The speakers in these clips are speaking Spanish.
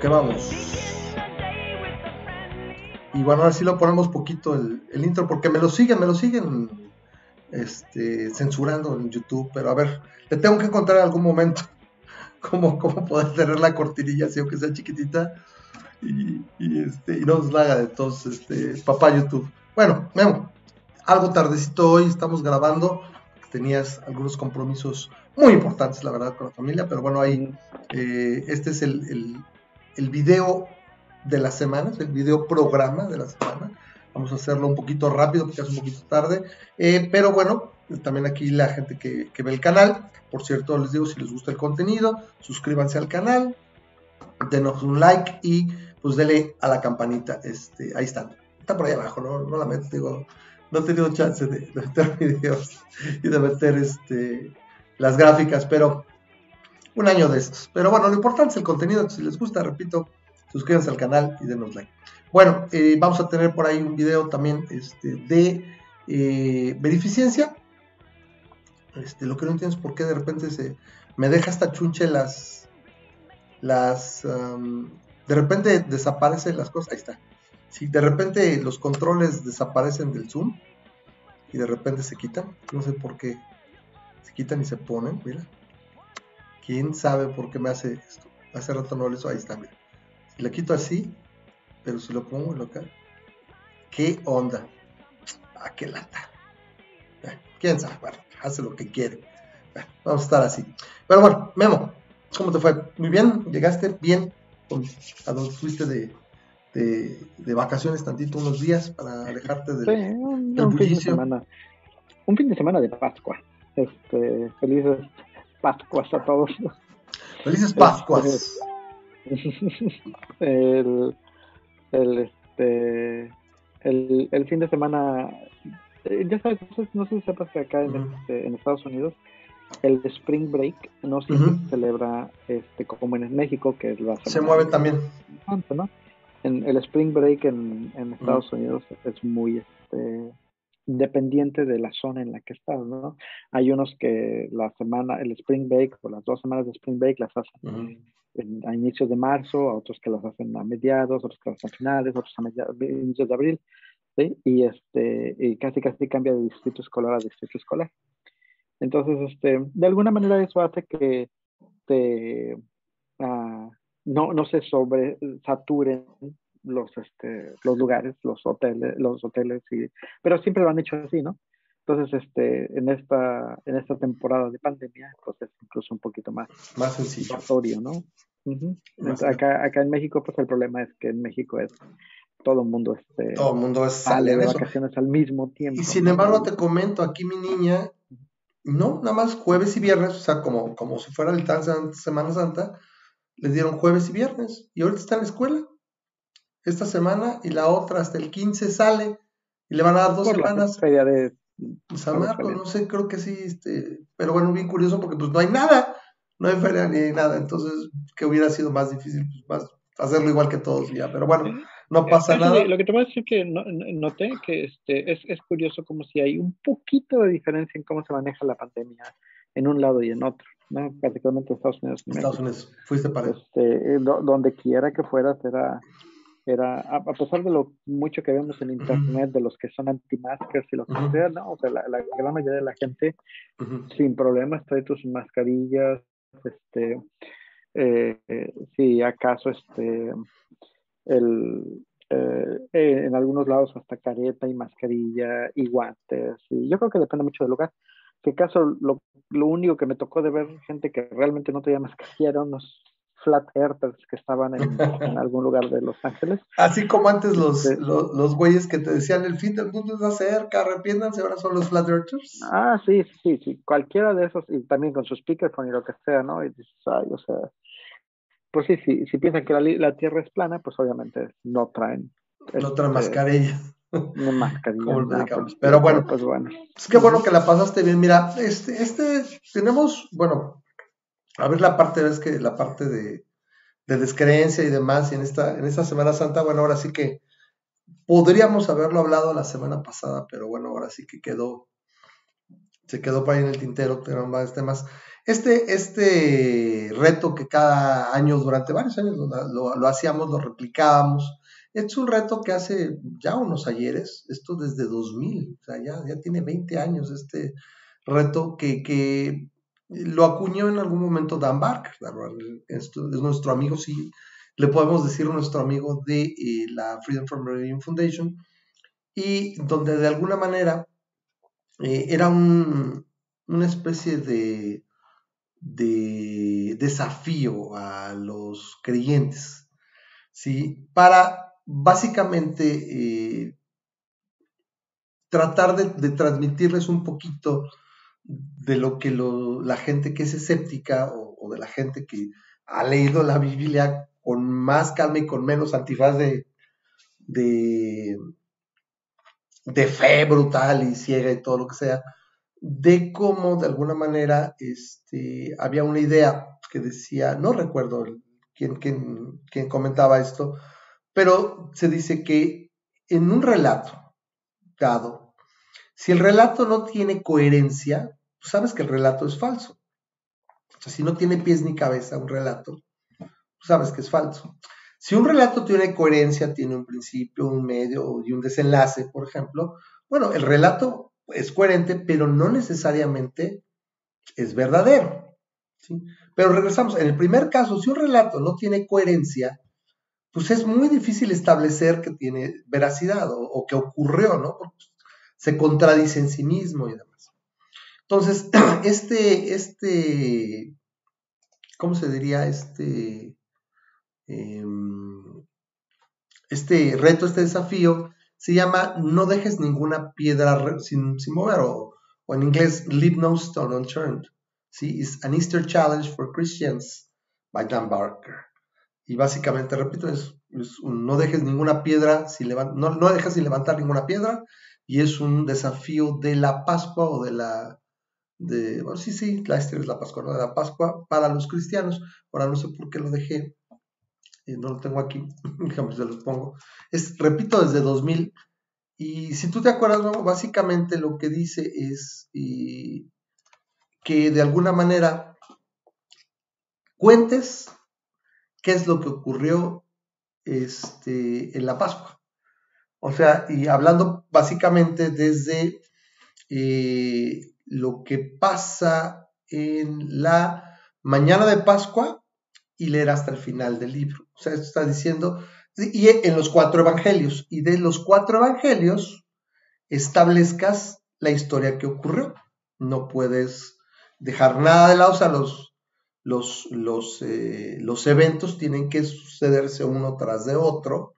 que vamos. Y bueno, ahora sí lo ponemos poquito el, intro, porque me lo siguen, me lo siguen este, censurando en YouTube, pero a ver, le tengo que encontrar en algún momento cómo, cómo poder tener la cortinilla así, aunque sea chiquitita, y, este, y no nos la haga de todos, este, papá YouTube. Bueno, Memo, algo tardecito hoy, estamos grabando, tenías algunos compromisos muy importantes, la verdad, con la familia, pero bueno, ahí, eh, este es el, el, el video de la semana, el video programa de la semana. Vamos a hacerlo un poquito rápido porque es un poquito tarde. Eh, pero bueno, también aquí la gente que, ve el canal. Por cierto, les digo, si les gusta el contenido, suscríbanse al canal, denos un like y pues denle a la campanita. Este, ahí están. Está por ahí abajo, no, no la meto, digo, no he tenido chance de, meter videos y de meter este, las gráficas, pero un año de estos. Pero bueno, lo importante es el contenido, si les gusta, repito, suscríbanse al canal y denos like. Bueno, eh, vamos a tener por ahí un video también este, de eh, beneficencia. Este, lo que no entiendo es por qué de repente se me deja hasta chunche las las de repente desaparecen las cosas ahí está si de repente los controles desaparecen del zoom y de repente se quitan no sé por qué se quitan y se ponen mira quién sabe por qué me hace esto hace rato no lo hizo ahí está mira le quito así, pero si lo pongo local, ¿qué onda? ¿A qué lata? ¿Quién sabe? Bueno, hace lo que quiere. vamos a estar así. Pero bueno, Memo, ¿cómo te fue? Muy bien, llegaste bien a donde fuiste de, de, vacaciones tantito, unos días para alejarte del, sí, un, fin de semana. Un fin de semana de Pascua. Este, felices Pascuas a todos. Felices Pascuas. El, el, este, el, el, fin de semana, eh, ya sabes, no sé si sepas que acá en, este, en Estados Unidos el Spring Break no se celebra este, como en México, que es la Se mueve también. ¿no? En, el Spring Break en, en Estados Unidos es muy este, dependiente de la zona en la que estás, ¿no? Hay unos que la semana, el Spring Break o las dos semanas de Spring Break las hacen a inicios de marzo, a otros que las hacen a mediados, otros que las hacen a finales, otros a mediados, inicios de abril, ¿sí? y, este, y casi casi cambia de distrito escolar a distrito escolar. Entonces, este, de alguna manera eso hace que te, uh, no, no se sobresaturen los, este, los lugares, los hoteles, los hoteles, y, pero siempre lo han hecho así, ¿no? Entonces, este, en esta, en esta temporada de pandemia, pues es incluso un poquito más, más sencillo. ¿no? acá, acá en México, pues el problema es que en México es todo el mundo este, todo el mundo sale de vacaciones al mismo tiempo. Y sin embargo, te comento, aquí mi niña, no, nada más jueves y viernes, o sea, como, como si fuera el tan Semana Santa, le dieron jueves y viernes, y ahorita está en la escuela. Esta semana y la otra hasta el 15 sale, y le van a dar dos semanas. La de pues a Marco, no sé, creo que sí, este, pero bueno, bien curioso porque pues no hay nada, no hay feria ni hay nada, entonces que hubiera sido más difícil pues, más hacerlo igual que todos ya, pero bueno, no pasa nada. Lo que te voy a decir que noté que este, es, es curioso como si hay un poquito de diferencia en cómo se maneja la pandemia en un lado y en otro. ¿no? particularmente en Estados Unidos. Estados Unidos, fuiste para este, donde quiera que fueras era era, a, pesar de lo mucho que vemos en internet de los que son anti-maskers y lo que sea, no, o sea, la, gran mayoría de la gente sin problemas trae tus mascarillas, este, eh, si acaso, este, el, eh, en algunos lados hasta careta y mascarilla y guantes, y yo creo que depende mucho del lugar. Que caso, lo, lo único que me tocó de ver gente que realmente no traía mascarilla eran unos flat earthers que estaban en, algún lugar de Los Ángeles. Así como antes los, los, los, güeyes que te decían el fin del mundo es cerca, arrepiéndanse, ahora son los flat earthers. Ah, sí, sí, sí, cualquiera de esos, y también con su speakerphone y lo que sea, ¿no? Y dices, ay, o sea, pues sí, sí, si piensan que la, la Tierra es plana, pues obviamente no traen. No traen este, mascarilla. No mascarilla. Pues, Pero bueno, pues bueno. Es que bueno que la pasaste bien. Mira, este, este, tenemos, bueno, a ver la parte, es que la parte de, descreencia y demás, y en esta, en esta Semana Santa, bueno, ahora sí que podríamos haberlo hablado la semana pasada, pero bueno, ahora sí que quedó, se quedó para ahí en el tintero, pero más temas. Este, este reto que cada año, durante varios años lo, lo, hacíamos, lo replicábamos, es un reto que hace ya unos ayeres, esto desde 2000, o sea, ya, ya tiene 20 años este reto que, que lo acuñó en algún momento Dan Barker, es nuestro amigo, sí, le podemos decir nuestro amigo de eh, la Freedom from Religion Foundation, y donde de alguna manera eh, era un, una especie de, de desafío a los creyentes, ¿sí? Para básicamente eh, tratar de, transmitirles un poquito de lo que la gente que es escéptica o, de la gente que ha leído la Biblia con más calma y con menos antifaz de, de, de fe brutal y ciega y todo lo que sea, de cómo de alguna manera este, había una idea que decía, no recuerdo quién, quién, comentaba esto, pero se dice que en un relato dado, si el relato no tiene coherencia, pues sabes que el relato es falso. O sea, si no tiene pies ni cabeza un relato, pues sabes que es falso. Si un relato tiene coherencia, tiene un principio, un medio y un desenlace, por ejemplo, bueno, el relato es coherente, pero no necesariamente es verdadero. Pero regresamos, en el primer caso, si un relato no tiene coherencia, pues es muy difícil establecer que tiene veracidad o, que ocurrió, ¿no? se contradice en sí mismo y demás. Entonces, este, este, ¿cómo se diría? Este, Em, este reto, este desafío, se llama No dejes ninguna piedra sin, mover, o, en inglés, Leave no stone unturned. ¿sí? Es an Easter Challenge for Christians by Dan Barker. Y básicamente, repito, es, no dejes ninguna piedra, sin no, no dejes sin levantar ninguna piedra, y es un desafío de la Pascua o de la, de, bueno, sí, sí, la Easter es la Pascua, de la Pascua para los cristianos. Ahora no sé por qué lo dejé no lo tengo aquí, digamos, se los pongo. Repito, desde 2000. Y si tú te acuerdas, básicamente lo que dice es que de alguna manera cuentes qué es lo que ocurrió este, en la Pascua. O sea, y hablando básicamente desde eh, lo que pasa en la mañana de Pascua y leer hasta el final del libro. O sea, esto está diciendo, y en los cuatro evangelios, y de los cuatro evangelios establezcas la historia que ocurrió. No puedes dejar nada de lado, o sea, los, los, los, eh, los eventos tienen que sucederse uno tras de otro,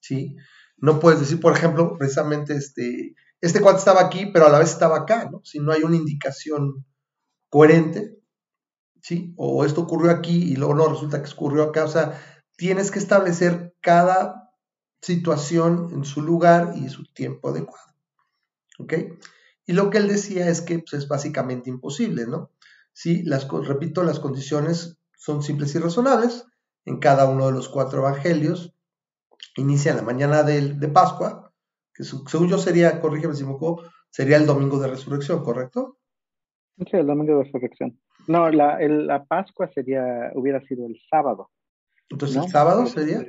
¿sí? No puedes decir, por ejemplo, precisamente este, este cuate estaba aquí, pero a la vez estaba acá, ¿no? Si no hay una indicación coherente, ¿sí? O esto ocurrió aquí y luego no, resulta que ocurrió acá. O sea, tienes que establecer cada situación en su lugar y su tiempo adecuado. ¿Ok? Y lo que él decía es que pues, es básicamente imposible, ¿no? Sí, las, repito, las condiciones son simples y razonables en cada uno de los cuatro evangelios. Inicia la mañana de Pascua, que según yo sería, corrígeme si me equivoco, sería el domingo de resurrección, ¿correcto? Sí, el domingo de resurrección. No, la, la Pascua sería, hubiera sido el sábado. Entonces, ¿el sábado sería?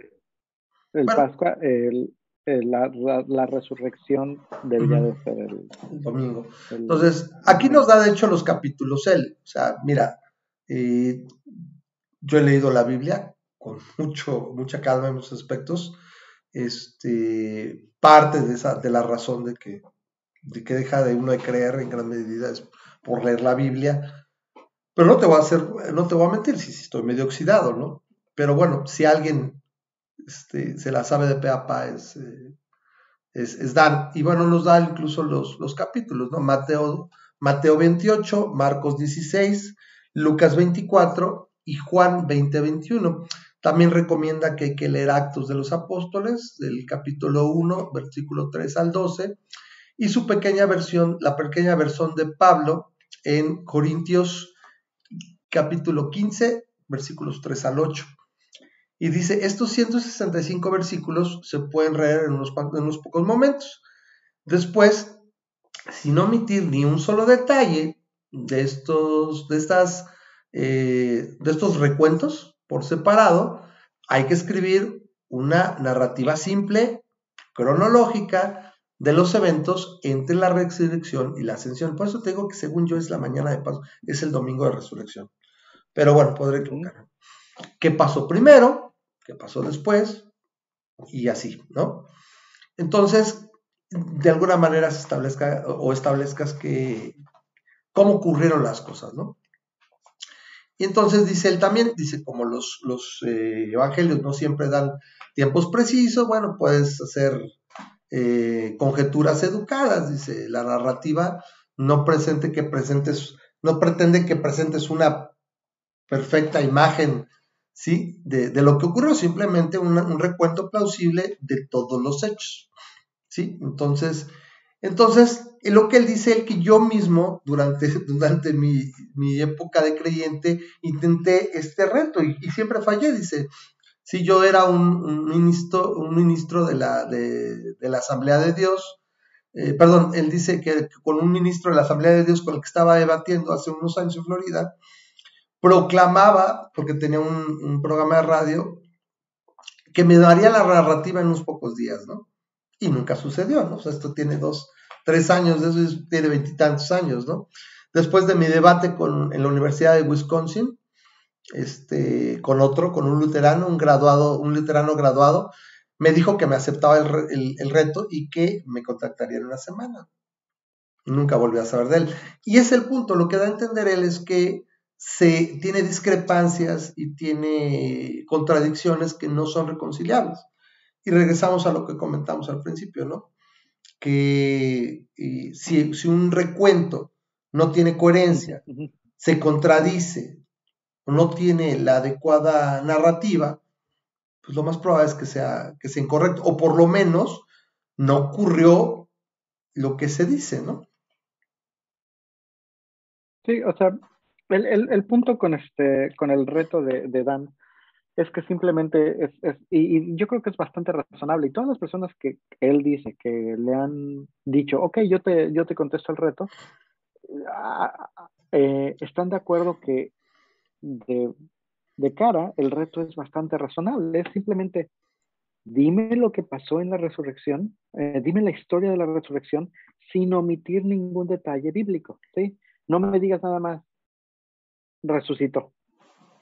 El Pascua, el, la, la, resurrección debería de ser el, domingo. Entonces, aquí nos da de hecho los capítulos él. O sea, mira, eh, yo he leído la Biblia con mucho, mucha calma en muchos aspectos. Este, parte de, esa, de la razón de que, de que deja de uno de creer en gran medida es por leer la Biblia pero no te voy a hacer, no te voy a mentir, si, estoy medio oxidado, ¿no? Pero bueno, si alguien este, se la sabe de pe a pa es, eh, es, es. Y bueno, nos da incluso los, los capítulos, ¿no? Mateo, Mateo 28, Marcos 16, Lucas 24 y Juan 20, 21. También recomienda que hay que leer Actos de los Apóstoles, del capítulo 1, versículo 3 al 12, y su pequeña versión, la pequeña versión de Pablo en Corintios capítulo 15, versículos 3 al 8. Y dice, estos 165 versículos se pueden leer en unos, pocos momentos. Después, sin omitir ni un solo detalle de, estos, de estas eh, de estos recuentos por separado, hay que escribir una narrativa simple, cronológica, de los eventos entre la resurrección y la ascensión. Por eso te digo que según yo es la mañana de paso, es el domingo de resurrección. Pero bueno, podré equivocarme. ¿Qué pasó primero? ¿Qué pasó después? Y así, ¿no? Entonces, de alguna manera se establezca o establezcas que cómo ocurrieron las cosas, ¿no? Y entonces dice él también, dice, como los, los eh, evangelios no siempre dan tiempos precisos, bueno, puedes hacer eh, conjeturas educadas, dice, la narrativa no presente que presentes, no pretende que presentes una perfecta imagen, ¿sí? De, lo que ocurrió, simplemente un recuento plausible de todos los hechos, ¿sí? Entonces, entonces, lo que él dice, el que yo mismo, durante, durante mi, época de creyente, intenté este reto y, y siempre fallé, dice, si yo era un, ministro, un ministro de la, de, la Asamblea de Dios, eh, perdón, él dice que, con un ministro de la Asamblea de Dios con el que estaba debatiendo hace unos años en Florida, proclamaba, porque tenía un, programa de radio, que me daría la narrativa en unos pocos días, ¿no? Y nunca sucedió, ¿no? O sea, esto tiene dos, tres años, de eso tiene veintitantos años, ¿no? Después de mi debate con, en la Universidad de Wisconsin, este, con otro, con un luterano, un graduado, un luterano graduado, me dijo que me aceptaba el, reto y que me contactaría en una semana. Nunca volví a saber de él. Y es el punto, lo que da a entender él es que se tiene discrepancias y tiene contradicciones que no son reconciliables. Y regresamos a lo que comentamos al principio, ¿no? Que si, si un recuento no tiene coherencia, se contradice, no tiene la adecuada narrativa, pues lo más probable es que sea, que sea incorrecto, o por lo menos no ocurrió lo que se dice, ¿no? Sí, o sea, el, punto con este, con el reto de, Dan es que simplemente es, es y, yo creo que es bastante razonable, y todas las personas que él dice que le han dicho, ok, yo te, yo te contesto el reto, ah, eh, están de acuerdo que de, cara, el reto es bastante razonable. Es simplemente, dime lo que pasó en la resurrección, eh, dime la historia de la resurrección sin omitir ningún detalle bíblico, ¿sí? No me digas nada más, resucitó.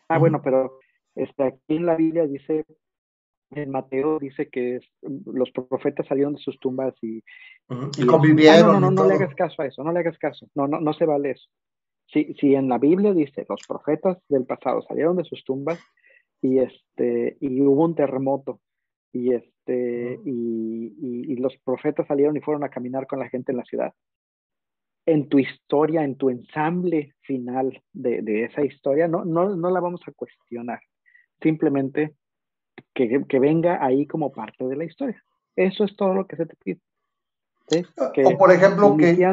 Ah, bueno, pero este, aquí en la Biblia dice, en Mateo dice que los profetas salieron de sus tumbas y, convivieron. Ah, no, no, no, no, le hagas caso a eso, no le hagas caso. No, no, no se vale eso. Si, si en la Biblia dice los profetas del pasado salieron de sus tumbas y este y hubo un terremoto y este y, los profetas salieron y fueron a caminar con la gente en la ciudad. En tu historia en tu ensamble final de, esa historia no, no, no la vamos a cuestionar simplemente que, que, venga ahí como parte de la historia. Eso es todo lo que se te pide o por ejemplo que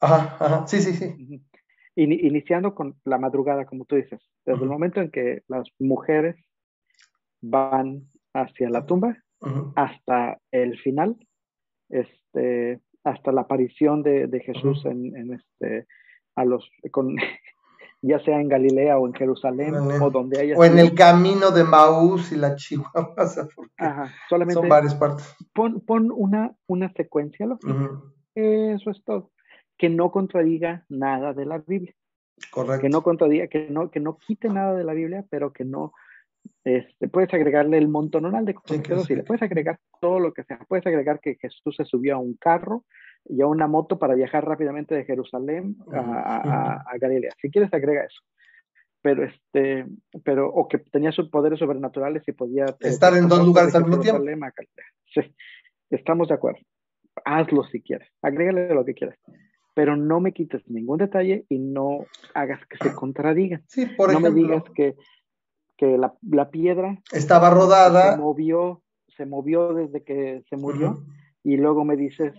ajá, ajá. sí sí sí. Iniciando con la madrugada, como tú dices, desde el momento en que las mujeres van hacia la tumba hasta el final, este, hasta la aparición de, Jesús en, este, a los, con, ya sea en Galilea o en Jerusalén o donde haya. O en el camino de Maús y la Chihuahua, Ajá, solamente son varias partes. Pon, pon una, una secuencia Eso es todo que no contradiga nada de la Biblia. Correcto. Que no contradiga, que no, que no quite nada de la Biblia, pero que no, este, puedes agregarle el montonal de cosas sí, le puedes agregar todo lo que sea. Puedes agregar que Jesús se subió a un carro y a una moto para viajar rápidamente de Jerusalén a, a, Galilea. Si quieres, agrega eso. Pero, este, pero, o que tenía sus poderes sobrenaturales y podía... Estar en dos lugares al mismo tiempo. Sí, estamos de acuerdo. Hazlo si quieres. Agrégale lo que quieras pero no me quites ningún detalle y no hagas que se contradigan. Sí, por no me digas que, que la, la, piedra estaba rodada. Se movió, se movió desde que se murió y luego me dices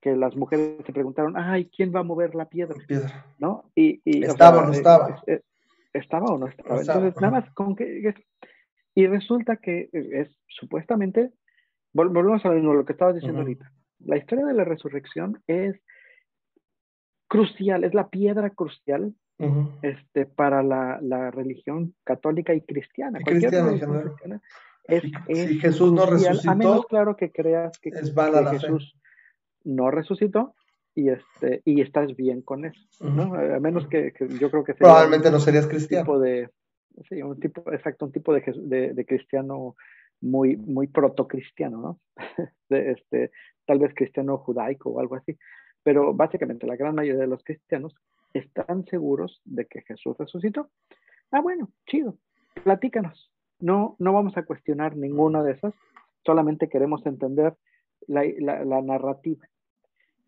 que las mujeres se preguntaron, ay, ¿quién va a mover la piedra? piedra. ¿No? Y, y ¿Estaba o, no estaba? ¿Estaba o no estaba? Entonces, nada más con que... Y resulta que es supuestamente, volvemos a lo que estabas diciendo ahorita, la historia de la resurrección es crucial, es la piedra crucial este, para la, la, religión católica y cristiana. cristiana, es, si Jesús no resucitó, a menos claro que creas que, Jesús no resucitó y este y estás bien con eso, ¿no? A menos que, yo creo que probablemente no serías cristiano. Tipo de, sí, un tipo, exacto, un tipo de, de, de cristiano muy muy protocristiano, ¿no? de, este, tal vez cristiano judaico o algo así. Pero básicamente la gran mayoría de los cristianos están seguros de que Jesús resucitó. Ah, bueno, chido. Platícanos. No, no vamos a cuestionar ninguna de esas, solamente queremos entender la, narrativa.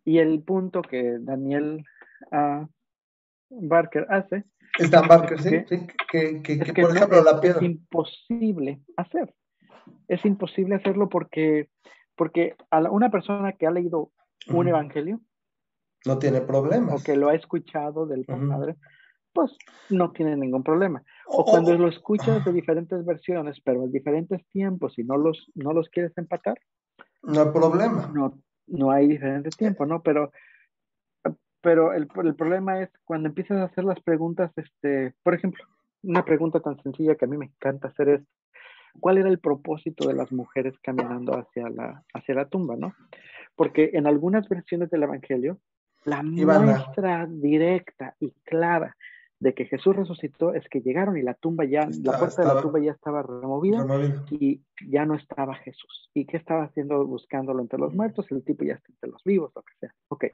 Y el punto que Daniel uh, Barker hace es Barker, sí, que, que, por ejemplo la piedra. Es imposible hacer. Es imposible hacerlo porque, porque a una persona que ha leído un evangelio no tiene problema. O que lo ha escuchado del padre, pues no tiene ningún problema. O, cuando lo escuchas de diferentes versiones, pero en diferentes tiempos y no los, no los quieres empatar. No hay problema. No, no hay diferentes tiempos, ¿no? Pero, pero el, el, problema es cuando empiezas a hacer las preguntas, este, por ejemplo, una pregunta tan sencilla que a mí me encanta hacer es, ¿cuál era el propósito de las mujeres caminando hacia la, hacia la tumba, no? Porque en algunas versiones del Evangelio, la muestra directa y clara de que Jesús resucitó es que llegaron y la tumba ya, la puerta de la tumba ya estaba removida y ya no estaba Jesús. ¿Y qué estaba haciendo buscándolo entre los muertos? El tipo ya está entre los vivos, lo que sea. Ok.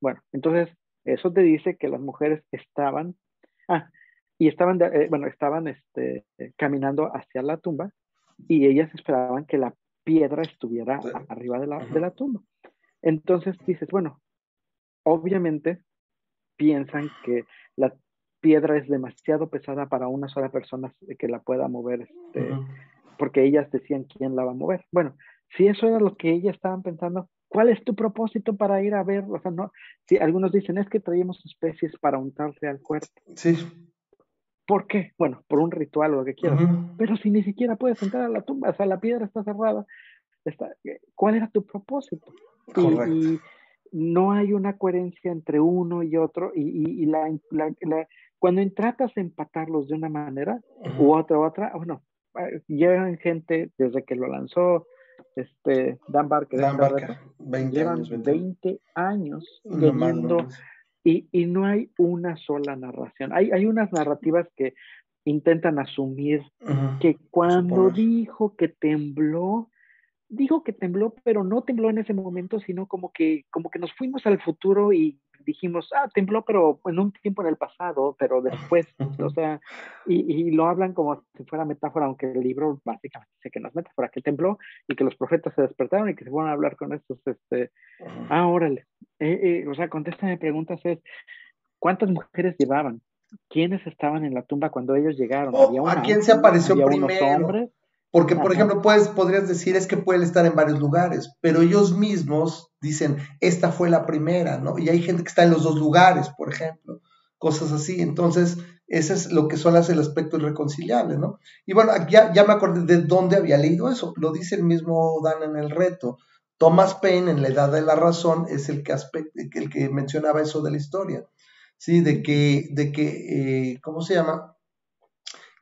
Bueno, entonces eso te dice que las mujeres estaban, ah, y estaban, eh, bueno, estaban este, caminando hacia la tumba y ellas esperaban que la piedra estuviera arriba de la, de la tumba. Entonces dices, bueno, obviamente piensan que la piedra es demasiado pesada para una sola persona que la pueda mover, este, porque ellas decían quién la va a mover. Bueno, si eso era lo que ellas estaban pensando, ¿cuál es tu propósito para ir a ver? O sea, no, si algunos dicen es que traíamos especies para untarse al cuerpo. Sí. ¿Por qué? Bueno, por un ritual o lo que quieras. Pero si ni siquiera puedes entrar a la tumba, o sea, la piedra está cerrada, está, ¿cuál era tu propósito? Y, no hay una coherencia entre uno y otro y, la, cuando tratas de empatarlos de una manera u otra otra, bueno, eh, llevan gente desde que lo lanzó este Dan Barker, Dan Barker 20 llevan años, 20 años. y, y, no hay una sola narración. Hay, hay unas narrativas que intentan asumir que cuando dijo que tembló, dijo que tembló, pero no tembló en ese momento, sino como que, como que nos fuimos al futuro y dijimos, ah, tembló, pero en un tiempo en el pasado, pero después, o sea, y, lo hablan como si fuera metáfora, aunque el libro básicamente dice que no es metáfora, que tembló y que los profetas se despertaron y que se fueron a hablar con estos, este, ah, órale, eh, eh, o sea, contéstame preguntas es, ¿cuántas mujeres llevaban? ¿Quiénes estaban en la tumba cuando ellos llegaron? Oh, ¿A quién se apareció primero? hombres? Porque, por ejemplo, puedes, podrías decir es que puede estar en varios lugares, pero ellos mismos dicen, esta fue la primera, ¿no? Y hay gente que está en los dos lugares, por ejemplo, cosas así. Entonces, ese es lo que son las, el aspecto irreconciliable, ¿no? Y bueno, ya, ya me acordé de dónde había leído eso. Lo dice el mismo Dan en el reto. Thomas Paine, en La Edad de la Razón, es el que, el que mencionaba eso de la historia, ¿sí? De que, de que eh, ¿cómo se llama?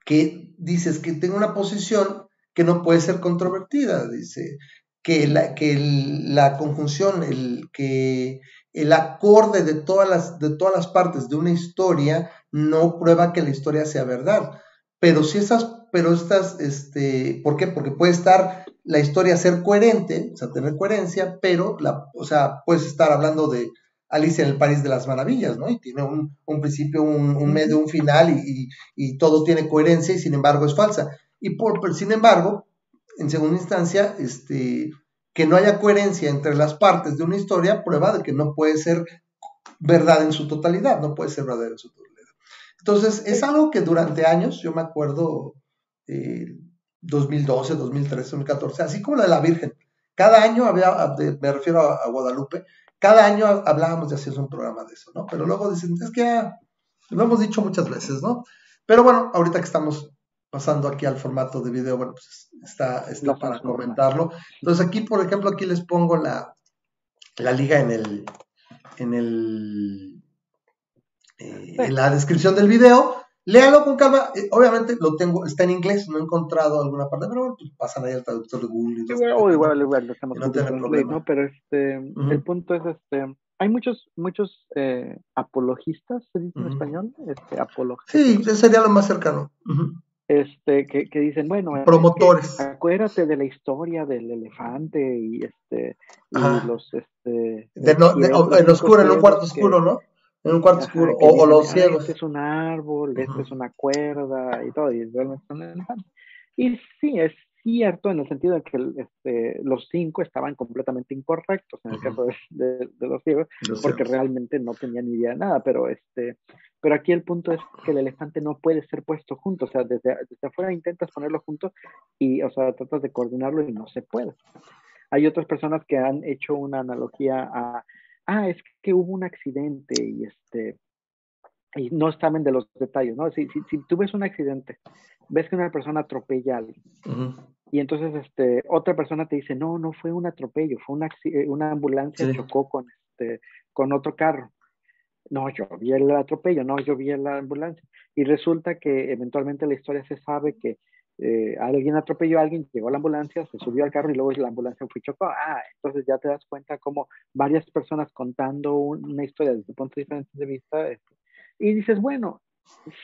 Que dices que tengo una posición que no puede ser controvertida, dice, que la, que la conjunción, el, que el acorde de todas, las, de todas las partes de una historia no prueba que la historia sea verdad. Pero si esas, pero estas, este, ¿por qué? Porque puede estar la historia ser coherente, o sea, tener coherencia, pero la, o sea, puedes estar hablando de Alicia en el País de las Maravillas, ¿no? Y tiene un, principio, un, medio, un final y, y, todo tiene coherencia y sin embargo es falsa. Y por, sin embargo, en segunda instancia, este, que no haya coherencia entre las partes de una historia, prueba de que no puede ser verdad en su totalidad, no puede ser verdadero en su totalidad. Entonces, es algo que durante años, yo me acuerdo, 2012, 2013, 2014, así como la de la Virgen, cada año había, me refiero a, Guadalupe, cada año hablábamos de hacer un programa de eso, ¿no? Pero luego dicen, es que lo hemos dicho muchas veces, ¿no? Pero bueno, ahorita que estamos pasando aquí al formato de video, bueno, pues está, está para comentarlo. Entonces aquí, por ejemplo, aquí les pongo la, la liga en el, en el, eh, en la descripción del video. Léalo con calma. Eh, obviamente lo tengo, está en inglés, no he encontrado alguna parte, pero bueno, pues pasan ahí al traductor de Google. Y igual, igual, igual, lo estamos no, problema. ¿no? Pero este, el punto es este, hay muchos, muchos eh, apologistas, se dice en español, este, apologistas. Sí, ese sería lo más cercano. Este, que, que, dicen, bueno, promotores. acuérdate de la historia del elefante y este, y los, este, de no, en oscuro, en un cuarto oscuro, ¿no? En un cuarto oscuro, o, los ciegos. Este es un árbol, este es una cuerda y todo, y realmente son elefantes. Y sí, es cierto en el sentido de que este, los cinco estaban completamente incorrectos en el caso de, los ciegos, porque realmente no tenían ni idea de nada, pero, este, pero aquí el punto es que el elefante no puede ser puesto junto, o sea, desde, desde afuera intentas ponerlo junto y, o sea, tratas de coordinarlo y no se puede. Hay otras personas que han hecho una analogía a, ah, es que hubo un accidente y este, y no saben de los detalles, ¿no? Si, si, si tú ves un accidente, ves que una persona atropella a alguien, y entonces este, otra persona te dice, no, no fue un atropello, fue una, eh, una ambulancia chocó con, este, con otro carro. No, yo vi el atropello, no, yo vi la ambulancia. Y resulta que eventualmente la historia se sabe que eh, alguien atropelló a alguien, llegó a la ambulancia, se subió al carro y luego la ambulancia fue y chocó. Ah, entonces ya te das cuenta como varias personas contando una historia desde puntos diferentes de vista. Y dices, bueno,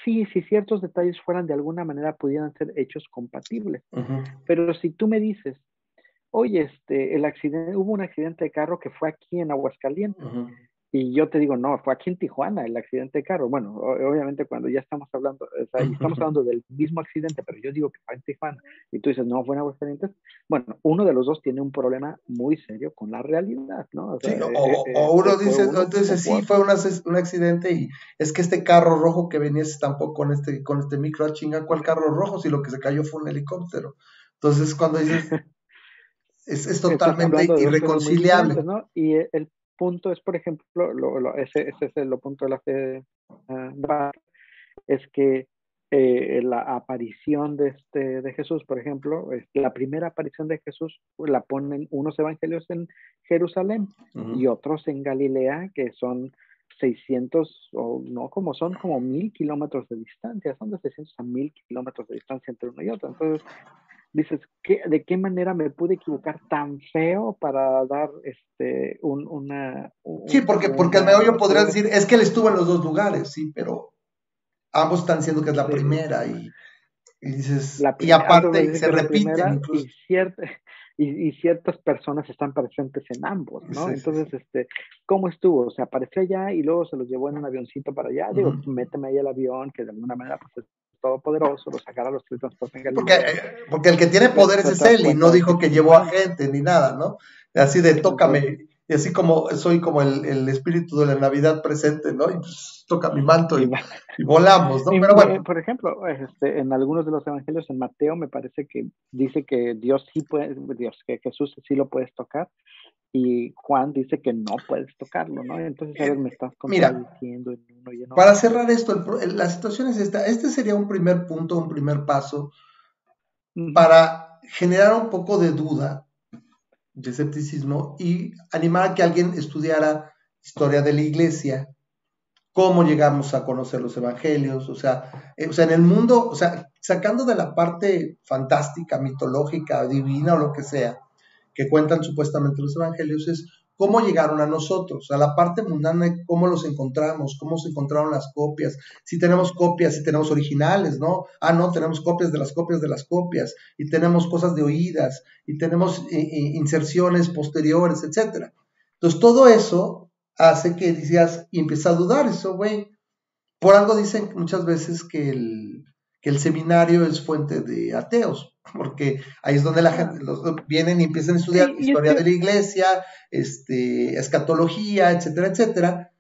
sí, si ciertos detalles fueran de alguna manera pudieran ser hechos compatibles. Pero si tú me dices, oye, este, el accidente, hubo un accidente de carro que fue aquí en Aguascalientes. Y yo te digo, no, fue aquí en Tijuana el accidente de carro. Bueno, obviamente cuando ya estamos hablando, o sea, estamos hablando del mismo accidente, pero yo digo que fue en Tijuana y tú dices, no, fue en Aguascalientes. Bueno, uno de los dos tiene un problema muy serio con la realidad, ¿no? O, sí, o, eh, eh, uno dice, entonces sí, fue un, un, accidente y es que este carro rojo que venía tampoco con este, con este micro, ah, chinga, ¿cuál carro rojo? Si lo que se cayó fue un helicóptero. Entonces, cuando dices, es, es totalmente irreconciliable. ¿no? Y el punto es, por ejemplo, lo, ese, ese, es el punto de la fe uh, es que eh, la aparición de, este, de Jesús, por ejemplo, es, la primera aparición de Jesús la ponen unos evangelios en Jerusalén y otros en Galilea, que son 600 o no como son como mil kilómetros de distancia, son de 600 a mil kilómetros de distancia entre uno y otro. Entonces, dices, ¿qué, ¿de qué manera me pude equivocar tan feo para dar este un, una... sí, porque, porque el meollo podría decir, es que él estuvo en los dos lugares, sí, pero ambos están diciendo que es la primera y, dices, y aparte se repiten Y, cierta, y, ciertas personas están presentes en ambos, ¿no? Entonces, este, ¿cómo estuvo? O sea, apareció allá y luego se los llevó en un avioncito para allá. Digo, méteme ahí el avión, que de alguna manera pues, todopoderoso, lo sacara los que transporten porque, eh, porque el que tiene poderes es él y no dijo que llevó a gente ni nada, ¿no? Así de tócame, y así como soy como el, espíritu de la Navidad presente, ¿no? Y pues, toca mi manto y, volamos, ¿no? Pero bueno. Por ejemplo, este, en algunos de los evangelios, en Mateo me parece que dice que Dios sí puede, Dios, que Jesús sí lo puedes tocar, y Juan dice que no puedes tocarlo, ¿no? Entonces, a ver, me estás contradiciendo en uno y en otro. Para cerrar esto, la situación es esta. Este sería un primer punto, un primer paso para generar un poco de duda, de escepticismo y animar a que alguien estudiara historia de la iglesia, cómo llegamos a conocer los evangelios, o sea, eh, o sea, en el mundo, o sea, sacando de la parte fantástica, mitológica, divina o lo que sea, que cuentan supuestamente los evangelios es cómo llegaron a nosotros, a la parte mundana, cómo los encontramos, cómo se encontraron las copias, si tenemos copias, si tenemos originales, ¿no? Ah, no, tenemos copias de las copias de las copias, y tenemos cosas de oídas, y tenemos eh, eh, inserciones posteriores, etc. Entonces, todo eso hace que decías, y empieza a dudar, eso, güey. Por algo dicen muchas veces que el, que el seminario es fuente de ateos, porque ahí es donde la gente los, vienen y empiezan a estudiar historia de la iglesia, este, escatología, etcétera, etcétera,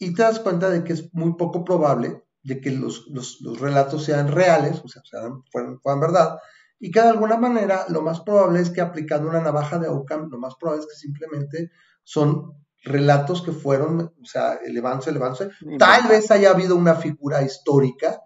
y te das cuenta de que es muy poco probable de que los, relatos sean reales, o sea, fueran, verdad, y que de alguna manera lo más probable es que aplicando una navaja de Ockham, lo más probable es que simplemente son relatos que fueron, o sea, elevándose, elevándose. Tal vez haya habido una figura histórica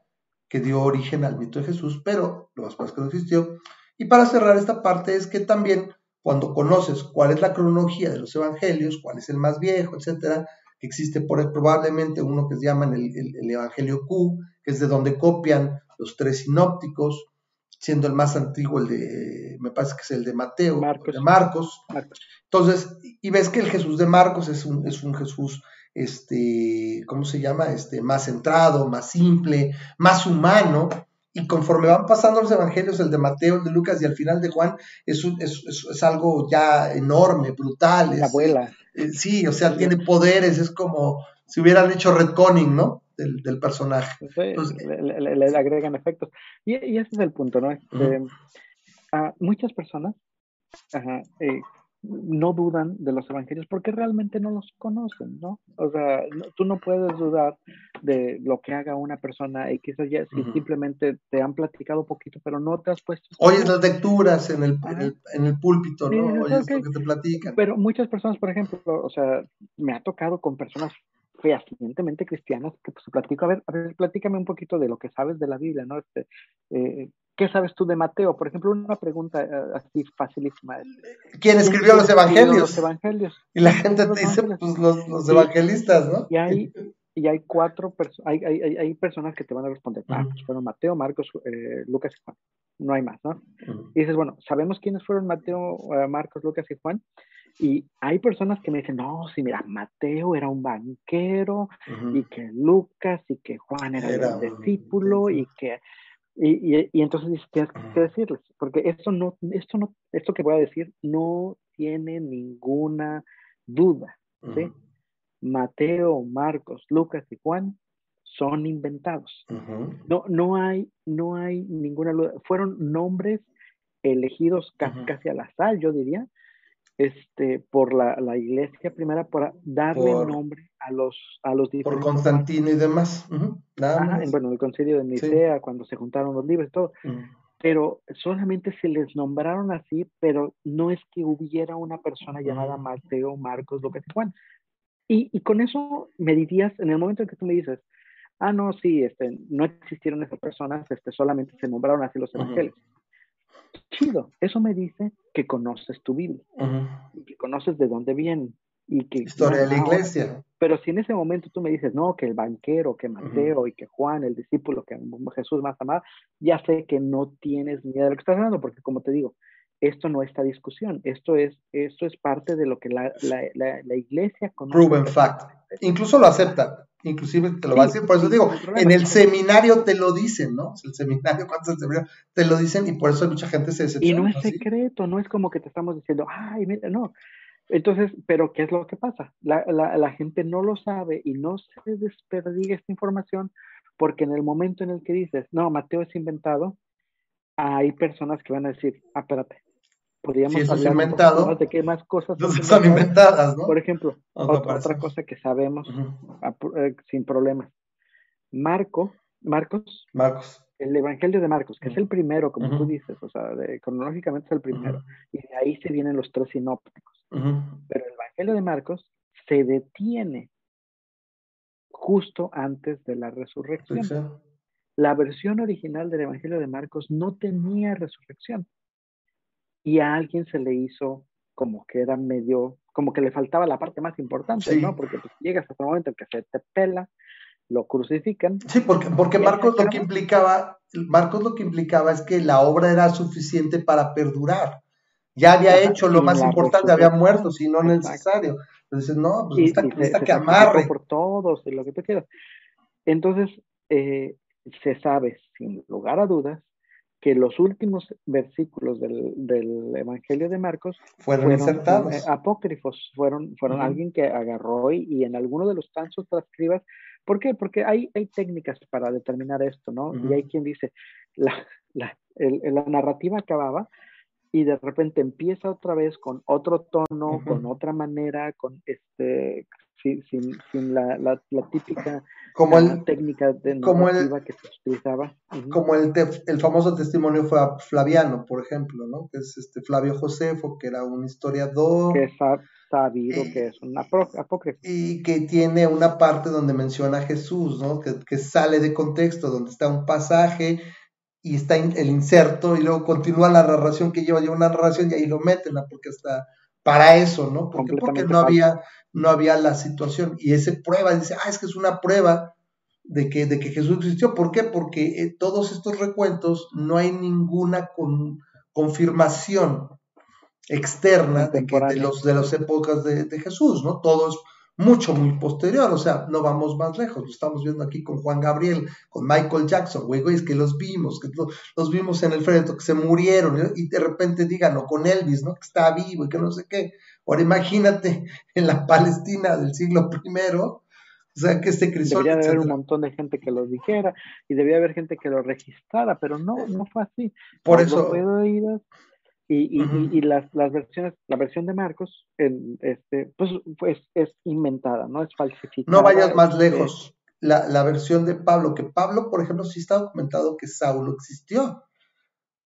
que dio origen al mito de Jesús, pero lo más probable es que no existió. Y para cerrar esta parte es que también cuando conoces cuál es la cronología de los evangelios, cuál es el más viejo, etcétera, existe por, probablemente uno que se llama el, el, Evangelio Q, que es de donde copian los tres sinópticos, siendo el más antiguo el de, me parece que es el de Mateo, de Marcos. Entonces, y ves que el Jesús de Marcos es un, es un Jesús, este, ¿cómo se llama? Este, más centrado, más simple, más humano, y conforme van pasando los evangelios, el de Mateo, el de Lucas y al final de Juan, es, es, algo ya enorme, brutal. La abuela. Eh, sí, o sea, tiene poderes, es como si hubieran hecho retconning, ¿no? Del, personaje. le, agregan efectos. Y, ese es el punto, ¿no? Este, a muchas personas ajá, eh, no dudan de los evangelios porque realmente no los conocen, ¿no? O sea, tú no puedes dudar de lo que haga una persona X o Y si simplemente te han platicado poquito, pero no te has puesto... Oyes las lecturas en el, en el, púlpito, ¿no? Oyes lo que te platican. Pero muchas personas, por ejemplo, o sea, me ha tocado con personas fehacientemente cristianas que pues platico, a ver, a ver, platícame un poquito de lo que sabes de la Biblia, ¿no? Este, eh, ¿Qué sabes tú de Mateo? Por ejemplo, una pregunta eh, así facilísima. ¿Quién escribió los evangelios? Los evangelios. Y la gente te dice, pues los, evangelistas, ¿no? Y hay, y hay cuatro personas, hay, hay, hay, personas que te van a responder, ah, pues fueron Mateo, Marcos, eh, Lucas y Juan. No hay más, ¿no? Y dices, bueno, ¿sabemos quiénes fueron Mateo, eh, Marcos, Lucas y Juan? Y hay personas que me dicen, no, sí, mira, Mateo era un banquero, y que Lucas y que Juan era, era el discípulo, y que y, y, y, entonces tienes que decirles, porque esto no, esto no, esto que voy a decir no tiene ninguna duda, ¿sí? Mateo, Marcos, Lucas y Juan son inventados. No, no hay, no hay ninguna duda. Fueron nombres elegidos casi al azar, yo diría, este, por la, la iglesia primera para darle nombre a los, a los Por Constantino y demás. bueno, el concilio de Nicea, cuando se juntaron los libros y todo. Pero solamente se les nombraron así, pero no es que hubiera una persona llamada Mateo, Marcos, Lucas y Juan. Y, y, con eso me dirías, en el momento en que tú me dices, ah, no, sí, este, no existieron esas personas, este, solamente se nombraron así los evangelios chido. Eso me dice que conoces tu Biblia y que conoces de dónde viene. Y que, Historia de la iglesia. Pero si en ese momento tú me dices, no, que el banquero, que Mateo y que Juan, el discípulo, que Jesús más amado, ya sé que no tienes ni idea de lo que estás hablando, porque como te digo, esto no está discusión, esto es, esto es parte de lo que la, la, la, iglesia conoce. Proven fact. Incluso lo acepta inclusive te lo va a decir, por eso digo, en el seminario te lo dicen, ¿no? El seminario, ¿cuántos el seminario? Te lo dicen y por eso mucha gente se decepciona. Y no es secreto, no es como que te estamos diciendo, ay, mira, no. Entonces, pero ¿qué es lo que pasa? La, la, la gente no lo sabe y no se desperdiga esta información porque en el momento en el que dices, no, Mateo es inventado, hay personas que van a decir, ah, espérate, podríamos si hablar inventado, de qué más cosas son inventadas, ¿no? Por ejemplo, otra, cosa que sabemos eh, sin problemas. Marco, Marcos, Marcos, el Evangelio de Marcos, que es el primero, como tú dices, o sea, cronológicamente es el primero, y de ahí se vienen los tres sinópticos. Pero el Evangelio de Marcos se detiene justo antes de la resurrección. La versión original del Evangelio de Marcos no tenía resurrección y a alguien se le hizo como que era medio, como que le faltaba la parte más importante, ¿no? Porque pues, llegas hasta el momento en que se te pela, lo crucifican. Sí, porque, porque Marcos lo que implicaba, Marcos lo que implicaba es que la obra era suficiente para perdurar. Ya había hecho lo más importante, había muerto, si no necesario. Entonces, no, pues está, que amarre. Por todos, lo que tú quieras. Entonces, eh, se sabe, sin lugar a dudas, que los últimos versículos del, del Evangelio de Marcos fueron, insertados. Eh, apócrifos, fueron, fueron alguien que agarró y, en alguno de los tantos transcribas. ¿Por qué? Porque hay, hay técnicas para determinar esto, ¿no? Y hay quien dice, la, la, la narrativa acababa y de repente empieza otra vez con otro tono, con otra manera, con este, sin, sin, la, la, típica como el, técnica de como el, que se utilizaba. Como el, el famoso testimonio fue Flaviano, por ejemplo, ¿no? Que es este Flavio Josefo, que era un historiador. Que es sabido que es un apócrifo. Y que tiene una parte donde menciona a Jesús, ¿no? Que, que sale de contexto, donde está un pasaje y está el inserto y luego continúa la narración que lleva, lleva una narración y ahí lo meten, ¿no? porque hasta para eso, ¿no? Porque, porque no había, no había la situación. Y ese prueba, dice, ah, es que es una prueba de que, de que Jesús existió. ¿Por qué? Porque eh, todos estos recuentos no hay ninguna confirmación externa de, de, los, de las épocas de, de, Jesús, ¿no? Todo es mucho, muy posterior, o sea, no vamos más lejos, lo estamos viendo aquí con Juan Gabriel, con Michael Jackson, güey, güey, es que los vimos, que los, vimos en el frente, que se murieron, y de repente digan, o con Elvis, ¿no? Que está vivo y que no sé qué. Ahora imagínate en la Palestina del siglo primero, o sea, que este crisol. Debería haber un montón de gente que lo dijera y debía haber gente que lo registrara, pero no, no fue así. Por eso. Y, y, y, las, las, versiones, la versión de Marcos, este, pues, pues, es inventada, no es falsificada. No vayas más lejos. La, la, versión de Pablo, que Pablo, por ejemplo, sí está documentado que Saulo existió.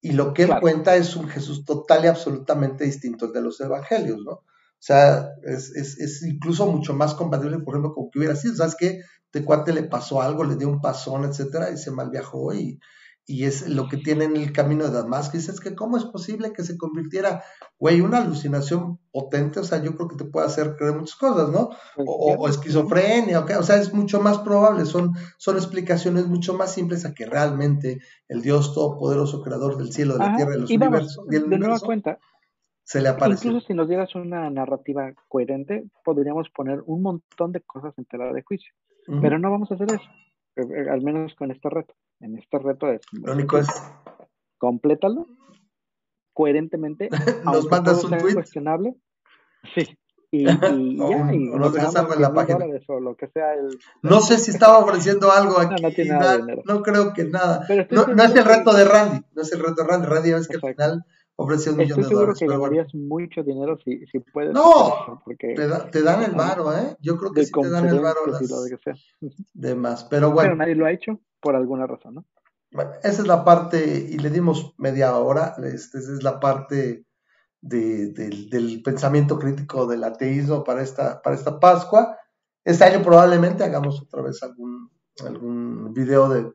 Y lo que él cuenta es un Jesús total y absolutamente distinto al de los evangelios, ¿no? O sea, es, es, es incluso mucho más compatible, por ejemplo, con que hubiera sido. ¿Sabes qué? Te cuate le pasó algo, le dio un pasón, etcétera, y se mal viajó y, y es lo que tiene en el camino de Damasco. Y dices que cómo es posible que se convirtiera, güey, una alucinación potente, o sea, yo creo que te puede hacer creer muchas cosas, ¿no? Pues o, esquizofrenia, okay? o sea, es mucho más probable, son, son explicaciones mucho más simples a que realmente el Dios Todopoderoso, Creador del cielo, de la tierra, de los universos, de nueva cuenta, se le aparece. Incluso si nos dieras una narrativa coherente, podríamos poner un montón de cosas en tela de juicio, pero no vamos a hacer eso, al menos con este reto en este reto es. Lo único es. Complétalo coherentemente. nos mandas un tweet. cuestionable. Sí. Y, y ya, y nos dejas algo en la página. lo que sea el, no sé si estaba ofreciendo algo aquí. No, no, tiene nada no creo que nada. No, no, es el reto de Randy. No es el reto de Randy. Randy es que al final ofrece un millón de dólares. Estoy seguro que ganarías mucho dinero si, si puedes. No, porque te, te, dan el varo, ¿eh? Yo creo que sí te dan el varo. Las... De más, pero bueno. Pero nadie lo ha hecho por alguna razón, ¿no? Bueno, esa es la parte, y le dimos media hora, este, esa es la parte de, del pensamiento crítico del ateísmo para esta, para esta Pascua. Este año probablemente hagamos otra vez algún, algún video de,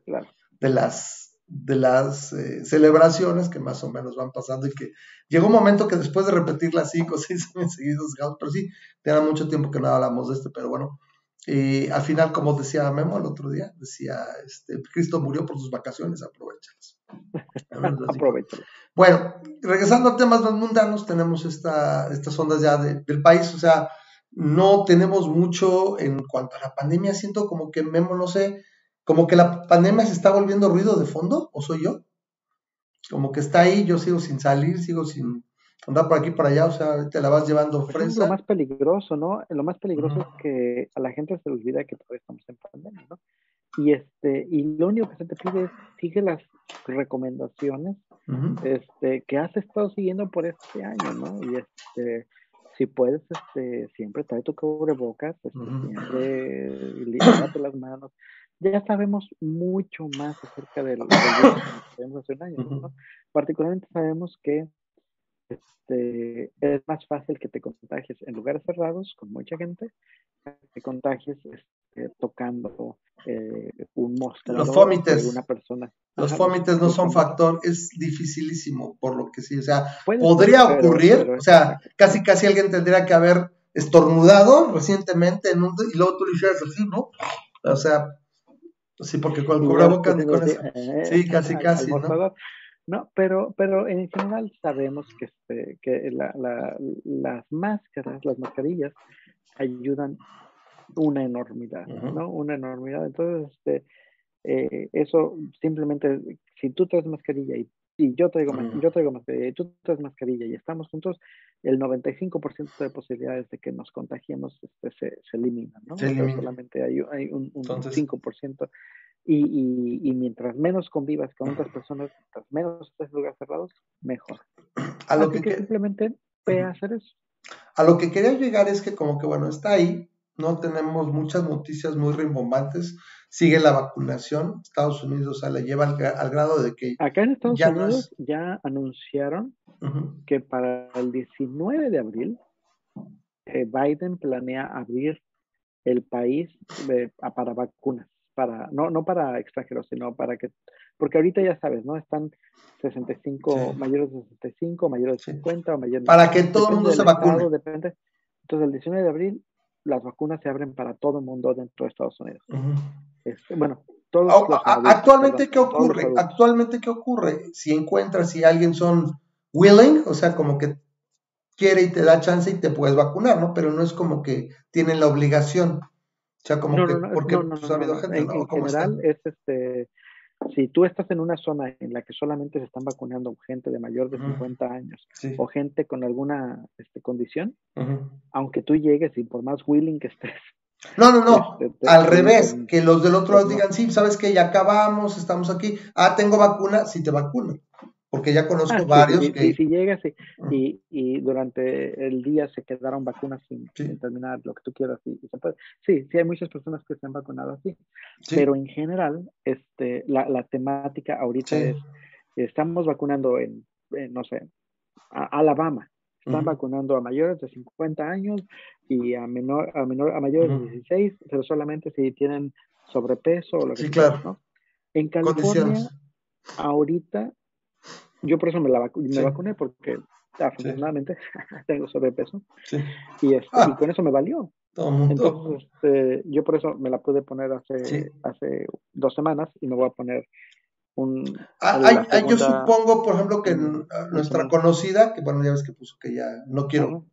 de las, de las eh, celebraciones que más o menos van pasando y que llegó un momento que después de repetirlas cinco o seis años seguidos, pero sí, tenía mucho tiempo que no hablamos de este, pero bueno, y al final, como decía Memo el otro día, decía, este, Cristo murió por sus vacaciones, aprovechalas. aprovechalas. Bueno, regresando a temas más mundanos, tenemos esta, estas ondas ya del país, o sea, no tenemos mucho en cuanto a la pandemia, siento como que Memo, no sé, como que la pandemia se está volviendo ruido de fondo, ¿o soy yo? Como que está ahí, yo sigo sin salir, sigo sin andar por aquí para allá, o sea, te la vas llevando fresa. Lo más peligroso, ¿no? Lo más peligroso es que a la gente se le olvida que todavía estamos en pandemia, ¿no? Y este, y lo único que se te pide es sigue las recomendaciones este, que has estado siguiendo por este año, ¿no? Y este, si puedes, este, siempre trae tu cubrebocas, este, siempre lávate las manos. Ya sabemos mucho más acerca del, del que sabemos hace un año, ¿no? Particularmente sabemos que este, es más fácil que te contagies en lugares cerrados con mucha gente, que te contagies este, tocando eh, un mostrador los una persona. Los fómites no son factor, es dificilísimo, por lo que sí, o sea, podría ocurrir, o sea, casi casi alguien tendría que haber estornudado recientemente en un, y luego tú le hicieras así, ¿no? O sea, sí, porque con el cubrebocas con eso. Eh, sí, casi casi, ¿no? No, pero, pero en general sabemos que, este, que la, la, las máscaras, las mascarillas, ayudan una enormidad, ¿no? Una enormidad. Entonces, este, eh, eso simplemente, si tú traes mascarilla y, y yo, traigo, yo traigo mascarilla y tú traes mascarilla y estamos juntos, el 95% de posibilidades de que nos contagiemos este, se, se eliminan, ¿no? Solamente hay, hay un, un 5% y, y, mientras menos convivas con otras personas, mientras menos estés en lugares cerrados, mejor. A lo que, simplemente ve a hacer eso. A lo que quería llegar es que como que bueno, está ahí, no tenemos muchas noticias muy rimbombantes, sigue la vacunación, Estados Unidos o la lleva al, grado de que... Acá en Estados Unidos ya anunciaron que para el 19 de abril eh, Biden planea abrir el país para vacunas para no, no para extranjeros, sino para que, porque ahorita ya sabes, ¿no? Están 65, mayores de 65, mayores de 50, mayores de Para que todo el mundo se vacune. depende. Entonces, el 19 de abril, las vacunas se abren para todo el mundo dentro de Estados Unidos. Este, bueno, todos Actualmente, ¿qué ocurre? Actualmente, ¿qué ocurre? Si encuentras, si alguien son willing, o sea, como que quiere y te da chance y te puedes vacunar, ¿no? Pero no es como que tienen la obligación. O sea, como que, porque pues, ha habido gente, ¿no? En, general es este, si tú estás en una zona en la que solamente se están vacunando gente de mayor de 50 años o gente con alguna este, condición, aunque tú llegues y por más willing que estés. No, no, no, este, al revés, que los del otro lado digan, sí, sabes que ya acabamos, estamos aquí, ah, tengo vacuna, sí te vacunan porque ya conozco ah, varios que... Si, llegas y, y, durante el día se quedaron vacunas sin, terminar lo que tú quieras. Y, Sí, sí hay muchas personas que se han vacunado así, pero en general este, la, la temática ahorita es, estamos vacunando en, no sé, Alabama, están vacunando a mayores de 50 años y a, menor, a, menor, a mayores de 16, pero solamente si tienen sobrepeso o lo que sea. Claro. ¿no? En California, ahorita yo por eso me, la me vacuné porque afortunadamente tengo sobrepeso. Y, este, y ah. con eso me valió. Entonces, este, yo por eso me la pude poner hace, hace dos semanas y me voy a poner un... Ah, yo supongo, por ejemplo, que nuestra conocida, que bueno, ya ves que puso que ya no quiero,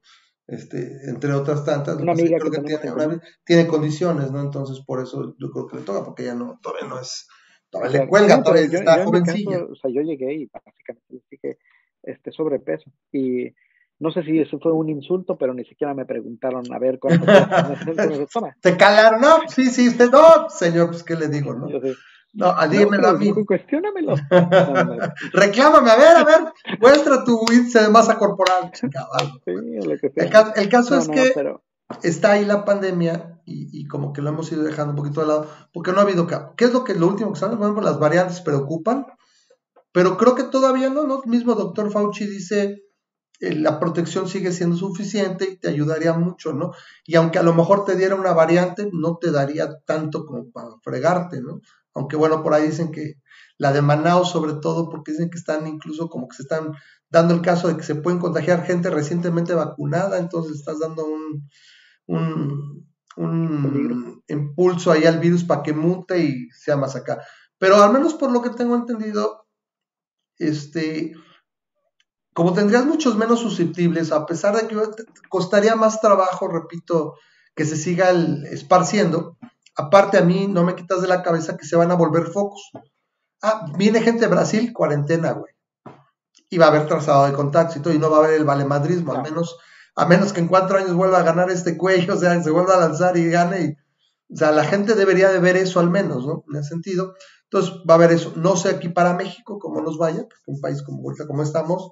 este, entre otras tantas, una amiga que, tiene, tiene, condiciones, ¿no? Entonces, por eso yo creo que le toca, porque ya no, todavía no es Todavía le cuelga, todavía yo, está jovencilla. o sea, yo llegué y básicamente les dije este, sobrepeso. Y no sé si eso fue un insulto, pero ni siquiera me preguntaron a ver cuánto. ¿Te calaron? No, sí, sí, usted no, señor, pues qué le digo, ¿no? No, dímelo a mí. Cuestiónamelo. Reclámame, a ver, a ver, muestra tu índice de masa corporal. Sí, lo que sea. El, caso es que está ahí la pandemia y, como que lo hemos ido dejando un poquito de lado, porque no ha habido ¿Qué es lo que lo último que sabemos? Bueno, las variantes preocupan, pero creo que todavía no, ¿no? El mismo doctor Fauci dice, eh, la protección sigue siendo suficiente y te ayudaría mucho, ¿no? Y aunque a lo mejor te diera una variante, no te daría tanto como para fregarte, ¿no? Aunque bueno, por ahí dicen que la de Manaus sobre todo, porque dicen que están incluso como que se están dando el caso de que se pueden contagiar gente recientemente vacunada, entonces estás dando un, un, impulso ahí al virus para que mute y sea más acá. Pero al menos por lo que tengo entendido, este, como tendrías muchos menos susceptibles, a pesar de que costaría más trabajo, repito, que se siga esparciendo, aparte a mí no me quitas de la cabeza que se van a volver focos. Ah, viene gente de Brasil, cuarentena, güey. Y va a haber trazado de contacto y todo, y no va a haber el valemadrismo, al menos a menos que en cuatro años vuelva a ganar este cuello, o sea, se vuelva a lanzar y gane. Y, o sea, la gente debería de ver eso al menos, ¿no? En ese sentido. Entonces, va a haber eso. No sé aquí para México cómo nos vaya, porque un país como ahorita como estamos,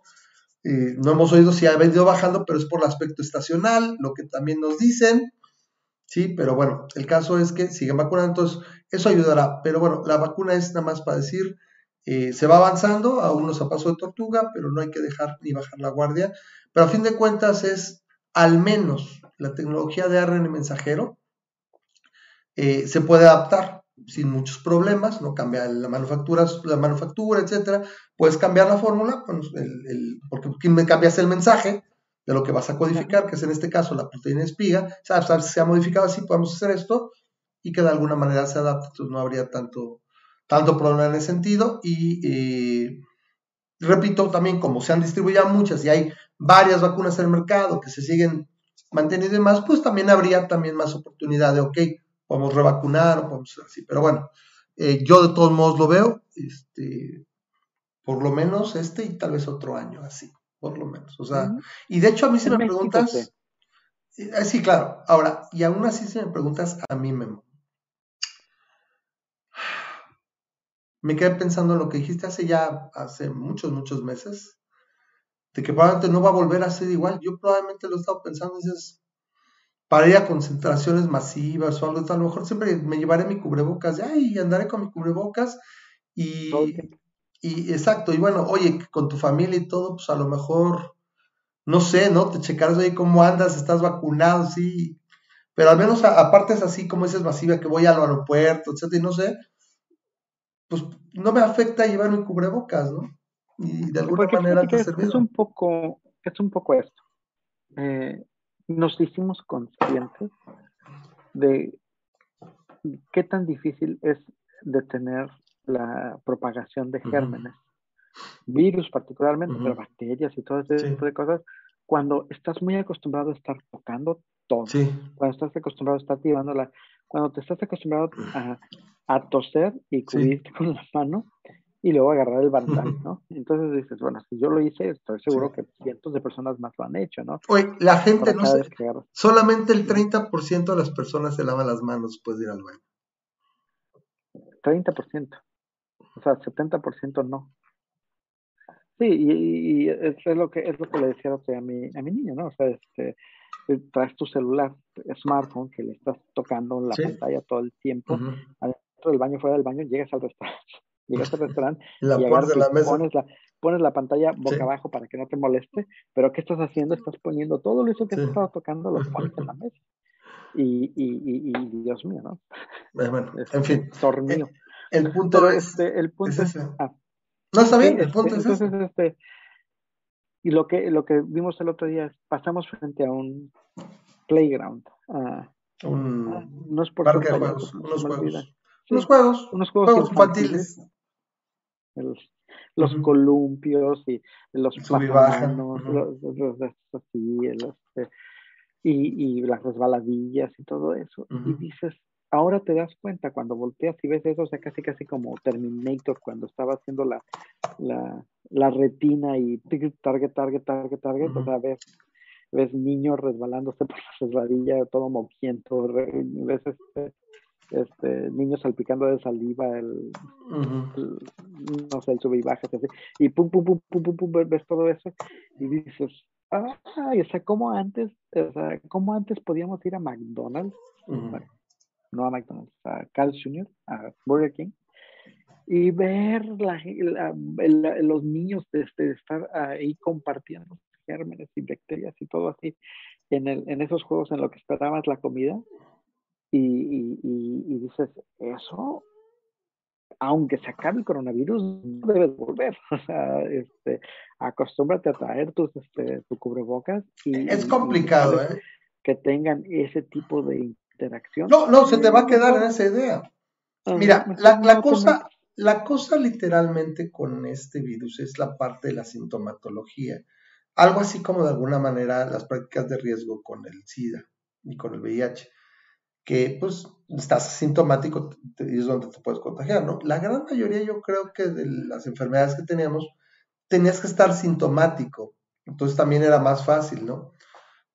eh, no hemos oído si ha venido bajando, pero es por el aspecto estacional, lo que también nos dicen. Sí, pero bueno, el caso es que siguen vacunando, entonces eso ayudará. Pero bueno, la vacuna es nada más para decir, eh, se va avanzando, a unos a paso de tortuga, pero no hay que dejar ni bajar la guardia. Pero a fin de cuentas es al menos la tecnología de ARN mensajero eh, se puede adaptar sin muchos problemas, no cambia la manufactura, la manufactura, etcétera. Puedes cambiar la fórmula, porque me cambias el mensaje de lo que vas a codificar, que es en este caso la proteína espiga. Sabes, se ha modificado así, podemos hacer esto y que de alguna manera se adapte, entonces no habría tanto, tanto problema en ese sentido. Y eh, repito, también como se han distribuido muchas y hay varias vacunas en el mercado que se siguen manteniendo y más, pues también habría también más oportunidad de, ok, podemos revacunar o podemos hacer así. Pero bueno, eh, yo de todos modos lo veo, este, por lo menos este y tal vez otro año así, por lo menos. O sea, y de hecho a mí si me preguntas, eh, sí, claro, ahora, y aún así si me preguntas, a mí me... Me quedé pensando en lo que dijiste hace ya, hace muchos, muchos meses, de que probablemente no va a volver a ser igual. Yo probablemente lo he estado pensando, dices, para ir a concentraciones masivas o algo, a lo mejor siempre me llevaré mi cubrebocas, y andaré con mi cubrebocas y, y exacto, y bueno, oye, con tu familia y todo, pues a lo mejor, no sé, ¿no? Te checarás ahí cómo andas, estás vacunado, sí, pero al menos aparte es así como dices masiva, que voy al aeropuerto, etcétera, y no sé, pues no me afecta llevar mi cubrebocas, ¿no? Y de alguna manera te es, es un poco, es un poco esto. Eh, nos hicimos conscientes de qué tan difícil es detener la propagación de gérmenes, virus particularmente, pero bacterias y todo ese tipo de cosas, cuando estás muy acostumbrado a estar tocando todo, cuando estás acostumbrado a estar tirándola, cuando te estás acostumbrado a, a toser y cubrirte con la mano y luego agarrar el barandal, ¿no? Entonces dices, bueno, si yo lo hice, estoy seguro que cientos de personas más lo han hecho, ¿no? Oye, la gente no sé, solamente el 30% de las personas se lavan las manos después de ir al baño. 30%. O sea, 70% no. Sí, y, es, lo que es lo que le decía a mi, a mi niño, ¿no? O sea, este, eh, traes tu celular, smartphone, que le estás tocando la pantalla todo el tiempo, adentro del baño, fuera del baño, llegas al restaurante llegas al restaurante la y la mesa. Pones, la, pones la pantalla boca abajo para que no te moleste, pero ¿qué estás haciendo? Estás poniendo todo eso que has estado tocando, lo pones en la mesa. Y, y, y, Dios mío, ¿no? Eh, bueno, en fin. Tornillo. El, el punto es, este, el punto es, ah, no está bien, el este, punto es entonces, este, y lo que, lo que vimos el otro día es, pasamos frente a un playground. un no es por parque de juegos, unos juegos. unos juegos, unos juegos, infantiles los columpios y los pajamanos, este, y, y, las resbaladillas y todo eso. Y dices, ahora te das cuenta cuando volteas y ves eso, o sea, casi casi como Terminator cuando estaba haciendo la, la, la retina y target, target, target, target, o sea, ves, ves niños resbalándose por la resbaladilla, todo moquiento, ves este, este, niños salpicando de saliva, el, no sé, el sube y baja, y pum, pum, pum, pum, pum, pum, ves todo eso y dices, ay, o sea, como antes, o sea, como antes podíamos ir a McDonald's, no a McDonald's, a Carl Jr., a Burger King, y ver la, los niños de, este, estar ahí compartiendo gérmenes y bacterias y todo así en, el, en esos juegos en lo que esperabas la comida, y, y, dices, eso, aunque se acabe el coronavirus, no debes volver. O sea, este, acostúmbrate a traer tus, este, tu cubrebocas. Y, es complicado, ¿eh? Que tengan ese tipo de interacción. No, no, se te va a quedar en esa idea. Mira, la, la cosa, la cosa literalmente con este virus es la parte de la sintomatología. Algo así como de alguna manera las prácticas de riesgo con el SIDA y con el VIH que pues estás asintomático y es donde te puedes contagiar, ¿no? La gran mayoría yo creo que de las enfermedades que teníamos tenías que estar sintomático, entonces también era más fácil, ¿no?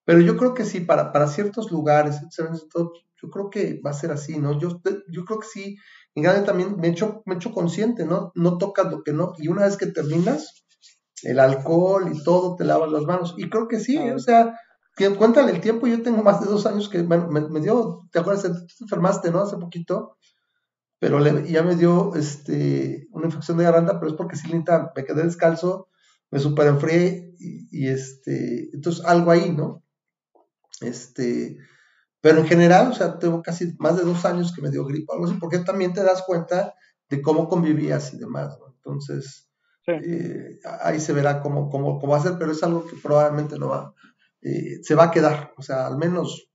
Pero yo creo que sí, para, para ciertos lugares, yo creo que va a ser así, ¿no? Yo, yo creo que sí, en grande también me he, hecho, me he hecho consciente, ¿no? No tocas lo que no, y una vez que terminas, el alcohol y todo, te lavas las manos, y creo que sí, o sea, cuéntale el tiempo, yo tengo más de dos años que, bueno, me, dio, ¿te acuerdas? Tú te enfermaste, ¿no? Hace poquito, pero ya me dio este, una infección de garganta, pero es porque sí, me quedé descalzo, me super enfrié y, este, entonces algo ahí, ¿no? Este, pero en general, o sea, tengo casi más de dos años que me dio gripe, algo así, porque también te das cuenta de cómo convivías y demás, ¿no? Entonces, eh, ahí se verá cómo, cómo, cómo va a ser, pero es algo que probablemente no va, eh, se va a quedar, o sea, al menos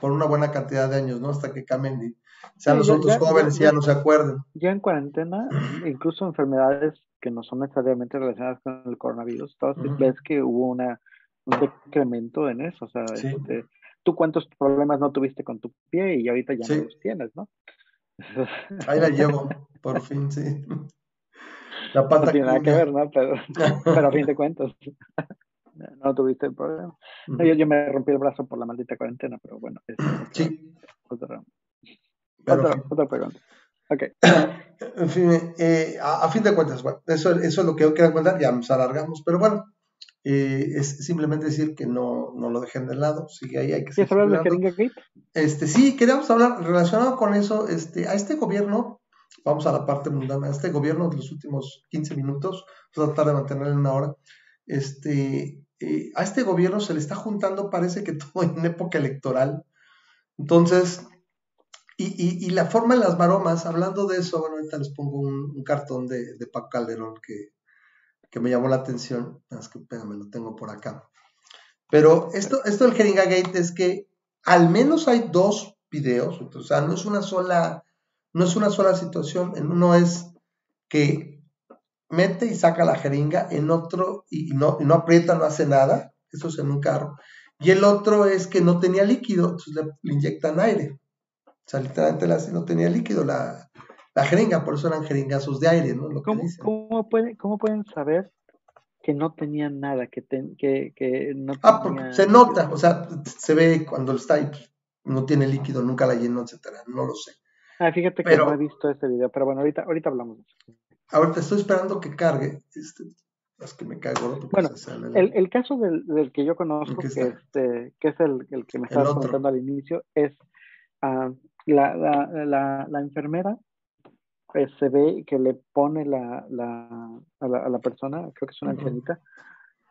por una buena cantidad de años, ¿no? Hasta que cambien y sean los otros jóvenes y ya, no se acuerden. Ya en cuarentena, incluso enfermedades que no son necesariamente relacionadas con el coronavirus, todas ves que hubo una, un decremento en eso, o sea, este, tú cuántos problemas no tuviste con tu pie y ahorita ya no los tienes, ¿no? Ahí la llevo, por fin, sí. La pata no tiene nada que ver, ¿no? Pero, pero a fin de cuentas no tuviste el problema. yo, me rompí el brazo por la maldita cuarentena, pero bueno. Es sí. Otra, otra, pregunta. Okay. En fin, eh, a, fin de cuentas, bueno, eso, eso es lo que yo quería contar, ya nos alargamos, pero bueno, eh, es simplemente decir que no, no lo dejen de lado, sigue ahí, hay que ¿Quieres hablar de Jeringa Gate? Este, sí, queríamos hablar relacionado con eso, este, a este gobierno, vamos a la parte mundana, a este gobierno de los últimos 15 minutos, vamos a tratar de mantenerlo en una hora, este, eh, a este gobierno se le está juntando, parece que todo en época electoral. Entonces, Y, la forma de las maromas, hablando de eso, bueno, ahorita les pongo un, cartón de, de Paco Calderón que, me llamó la atención. Es que, me lo tengo por acá. Pero esto, esto del Jeringa Gate es que al menos hay dos videos, o sea, no es una sola, no es una sola situación. En uno es que mete y saca la jeringa, en otro y no, y no aprieta, no hace nada, eso es en un carro. Y el otro es que no tenía líquido, entonces le, inyectan aire. O sea, literalmente no tenía líquido la, la jeringa, por eso eran jeringazos de aire, ¿no? ¿Cómo, ¿cómo, ¿Cómo pueden saber que no tenían nada, que, que, que no Ah, porque se nota, o sea, se ve cuando está ahí, pues, no tiene líquido, nunca la llenó, etcétera, no lo sé. Ah, fíjate que no he visto ese video, pero bueno, ahorita, ahorita hablamos de eso. Ahorita estoy esperando que cargue, este, es que me caigo. Bueno, el, el, caso del, del, que yo conozco, que, este, que es el, el que me estaba contando al inicio, es uh, la, la, la, la, enfermera pues, se ve que le pone la, la, a, la, a la persona, creo que es una ancianita,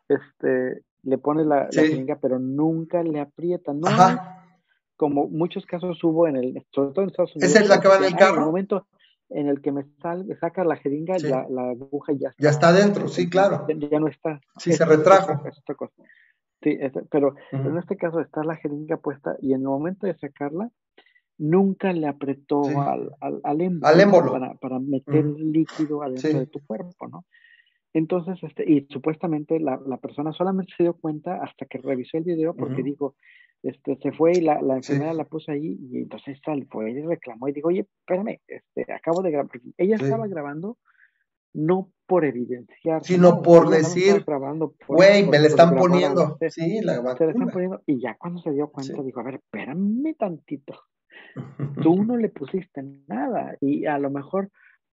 este, le pone la, sí. pero nunca le aprieta, no como muchos casos hubo en el, sobre todo en Estados Unidos. ¿Es el que va en el carro? En el momento en el que me, sal, saca la jeringa, ya, la aguja ya está. Ya está adentro, sí, claro. Ya, no está. Sí, se retrajo. Sí, pero en este caso está la jeringa puesta y en el momento de sacarla, nunca le apretó al, al, al, émbolo, Para, para meter líquido adentro de tu cuerpo, ¿no? Entonces, este, y supuestamente la, la, persona solamente se dio cuenta hasta que revisó el video porque dijo, este, se fue y la, la enfermera la puso ahí y entonces sal, fue y reclamó y dijo, oye, espérame, este, acabo de grabar, ella estaba grabando no por evidenciar, sino por decir, güey, me le están poniendo, sí, la están poniendo, y ya cuando se dio cuenta dijo, a ver, espérame tantito, tú no le pusiste nada, y a lo mejor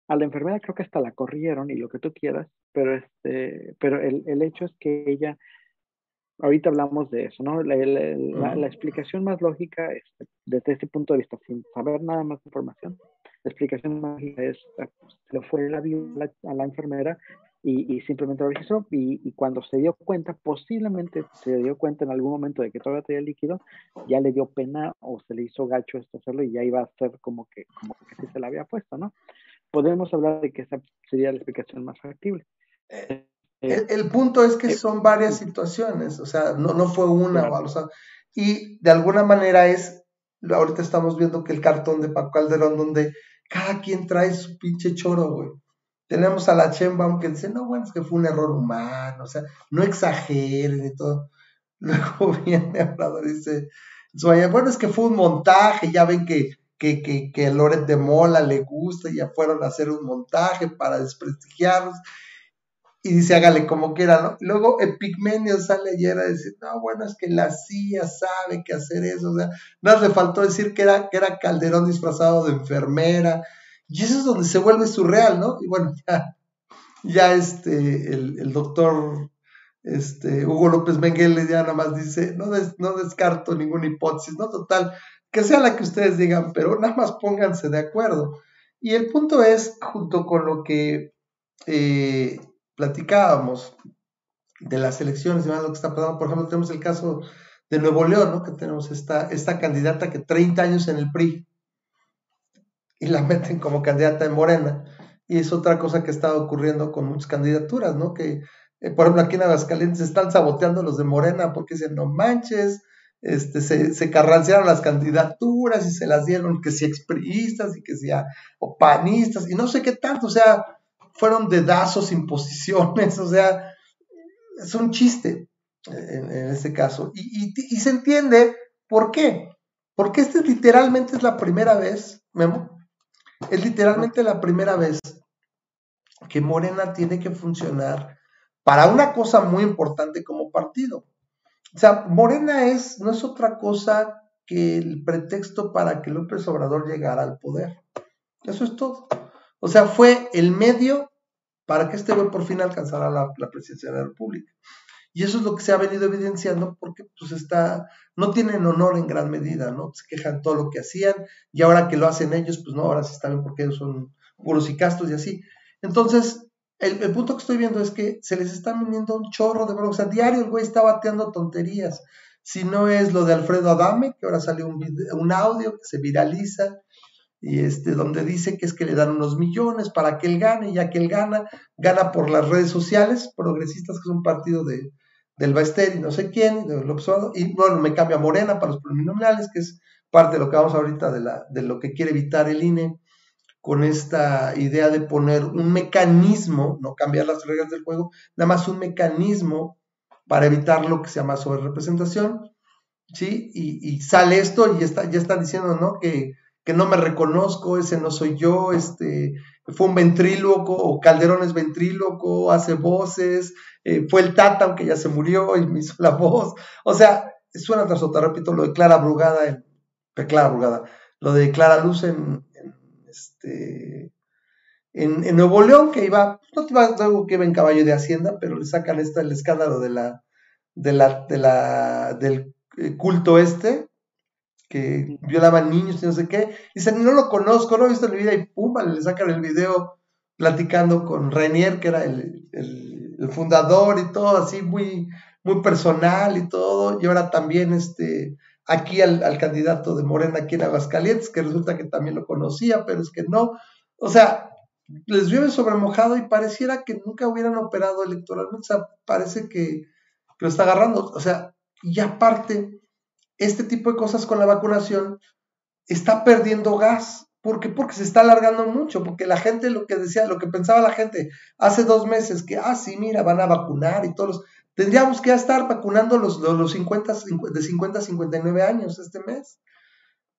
a la enfermera creo que hasta la corrieron y lo que tú quieras, pero este, pero el, el hecho es que ella ahorita hablamos de eso, ¿no? La, la, explicación más lógica es, desde este punto de vista, sin saber nada más de información, la explicación más lógica es, ah, pues, se lo fue la, a la enfermera y, y simplemente lo registró y, y, cuando se dio cuenta, posiblemente se dio cuenta en algún momento de que todavía tenía líquido, ya le dio pena o se le hizo gacho esto hacerlo y ya iba a ser como que, como que sí se la había puesto, ¿no? Podemos hablar de que esa sería la explicación más factible. Eh, el, punto es que eh, son varias situaciones, o sea, no, no fue una, o sea, y de alguna manera es, ahorita estamos viendo que el cartón de Paco Calderón, donde cada quien trae su pinche choro, güey. Tenemos a la Chemba, que dice, no, bueno, es que fue un error humano, o sea, no exageren y todo. Luego viene Hablador y dice, bueno, es que fue un montaje, ya ven que, que, que, que Loret de Mola le gusta, y ya fueron a hacer un montaje para desprestigiarlos y dice, hágale como quiera, ¿no? Luego Epigmenio sale ayer a decir, no, bueno, es que la CIA sabe que hacer eso, o sea, no le faltó decir que era, que era Calderón disfrazado de enfermera, y eso es donde se vuelve surreal, ¿no? Y bueno, ya, ya este, el, doctor este, Hugo López Menguele ya nada más dice, no, no descarto ninguna hipótesis, ¿no? Total, que sea la que ustedes digan, pero nada más pónganse de acuerdo. Y el punto es, junto con lo que... Eh, platicábamos de las elecciones y más lo que está pasando, por ejemplo, tenemos el caso de Nuevo León, ¿no? que tenemos esta, esta candidata que 30 años en el PRI y la meten como candidata en Morena. Y es otra cosa que está ocurriendo con muchas candidaturas, ¿no? Que, eh, por ejemplo, aquí en Aguascalientes están saboteando los de Morena porque dicen, no manches, este, se, se carrancearon las candidaturas y se las dieron que si expriistas y que sea o panistas y no sé qué tanto, o sea, fueron dedazos, imposiciones, o sea, es un chiste en, este caso. Y, se entiende por qué. Porque este literalmente es la primera vez, Memo, es literalmente la primera vez que Morena tiene que funcionar para una cosa muy importante como partido. O sea, Morena es, no es otra cosa que el pretexto para que López Obrador llegara al poder. Eso es todo. O sea, fue el medio para que este güey por fin alcanzara la, presidencia de la República. Y eso es lo que se ha venido evidenciando porque pues está, no tienen honor en gran medida, ¿no? Se quejan todo lo que hacían y ahora que lo hacen ellos, pues no, ahora sí está bien porque ellos son puros y castos y así. Entonces, el, punto que estoy viendo es que se les está viniendo un chorro de broncas. O sea, diario el güey está bateando tonterías. Si no es lo de Alfredo Adame, que ahora salió un audio que se viraliza, y este, donde dice que es que le dan unos millones para que él gane, ya que él gana, gana por las redes sociales, progresistas, que es un partido de, del Baester y no sé quién, de y bueno, me cambia Morena para los plurinominales, que es parte de lo que vamos ahorita de, la, de lo que quiere evitar el INE con esta idea de poner un mecanismo, no cambiar las reglas del juego, nada más un mecanismo para evitar lo que se llama sobrerepresentación, ¿sí? Y, sale esto y está, ya está diciendo, ¿no? Que, que, no me reconozco, ese no soy yo, este, fue un ventríloco, o Calderón es ventríloco, hace voces, eh, fue el Tata, aunque ya se murió y me hizo la voz, o sea, suena tras otra, repito, lo de Clara Brugada, en, Clara Brugada, lo de Clara Luz en, este, en, Nuevo León, que iba, no te iba algo que iba en caballo de Hacienda, pero le sacan esta, el escándalo de la, de la, de la, del eh, culto este, que violaban niños y no sé qué. Dicen, no lo conozco, no he visto en mi vida, y pum, le sacan el video platicando con Renier, que era el, el, fundador y todo, así muy, muy personal y todo. Y ahora también este, aquí al, al, candidato de Morena aquí en Aguascalientes, que resulta que también lo conocía, pero es que no. O sea, les llueve sobre mojado y pareciera que nunca hubieran operado electoralmente. O sea, parece que, lo está agarrando. O sea, y aparte, este tipo de cosas con la vacunación está perdiendo gas. ¿Por qué? Porque se está alargando mucho, porque la gente lo que decía, lo que pensaba la gente hace dos meses, que, ah, sí, mira, van a vacunar y todos los... Tendríamos que estar vacunando los, los, los 50, de 50 a 59 años este mes.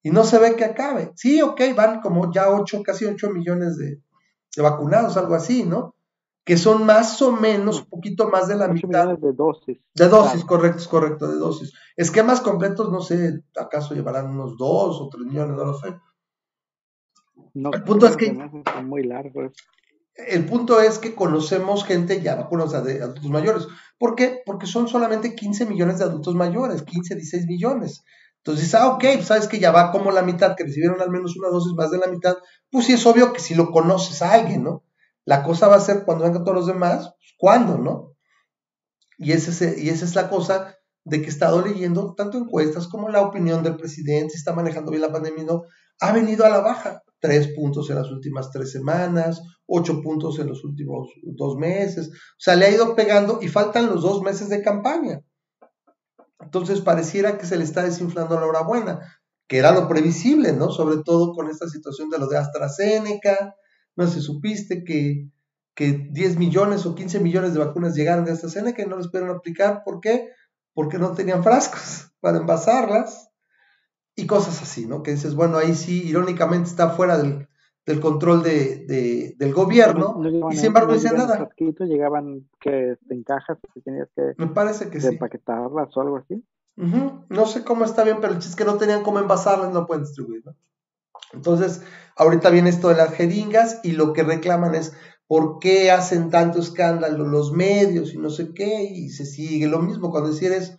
Y no se ve que acabe. Sí, ok, van como ya 8, casi 8 millones de, de vacunados, algo así, ¿no? Que son más o menos un poquito más de la mitad. De dosis. De dosis, correcto, correcto, de dosis. Esquemas completos, no sé, acaso llevarán unos 2 o 3 millones, no lo sé. el punto es que. Muy largos. El punto es que conocemos gente ya vacunada de adultos mayores. ¿Por qué? Porque son solamente 15 millones de adultos mayores, 15, 16 millones. Entonces, ah, ok, pues, sabes que ya va como la mitad, que recibieron al menos una dosis más de la mitad, pues sí es obvio que si lo conoces a alguien, ¿no? La cosa va a ser cuando vengan todos los demás, pues, ¿cuándo, no? Y, esa es la cosa de que he estado leyendo tanto encuestas como la opinión del presidente, si está manejando bien la pandemia, no, ha venido a la baja. Tres puntos en las últimas tres semanas, ocho puntos en los últimos dos meses. O sea, le ha ido pegando y faltan los dos meses de campaña. Entonces pareciera que se le está desinflando la hora buena, que era lo previsible, ¿no? Sobre todo con esta situación de lo de AstraZeneca. No sé, supiste que, que 10 millones o 15 millones de vacunas llegaron de AstraZeneca y no les pudieron aplicar. ¿Por qué? Porque no tenían frascos para envasarlas y cosas así, ¿no? Que dices, bueno, ahí sí, irónicamente está fuera del, del control de, del gobierno y sin embargo no dicen nada. llegaban que en cajas que tenías que me parece que empaquetarlas o algo así. No sé cómo está bien, pero el chiste es que no tenían cómo envasarlas, no pueden distribuir. Entonces, ahorita viene esto de las jeringas y lo que reclaman es por qué hacen tanto escándalo los medios y no sé qué, y se sigue lo mismo cuando decís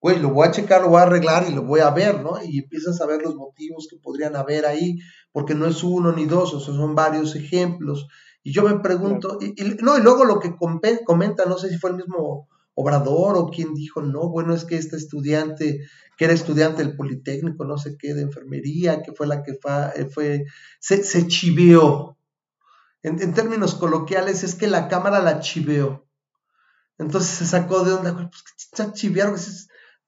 güey, lo voy a checar, lo voy a arreglar y lo voy a ver, ¿no? Y empiezas a ver los motivos que podrían haber ahí, porque no es uno ni dos, o sea, son varios ejemplos. Y yo me pregunto, y, no, y luego lo que comenta, no sé si fue el mismo Obrador o quien dijo, no, bueno, es que esta estudiante, que era estudiante del Politécnico, no sé qué, de enfermería, que fue la que eh, fue, se, se chiveó. En, en, términos coloquiales, es que la cámara la chiveó. Entonces se sacó de onda, pues que chivearon,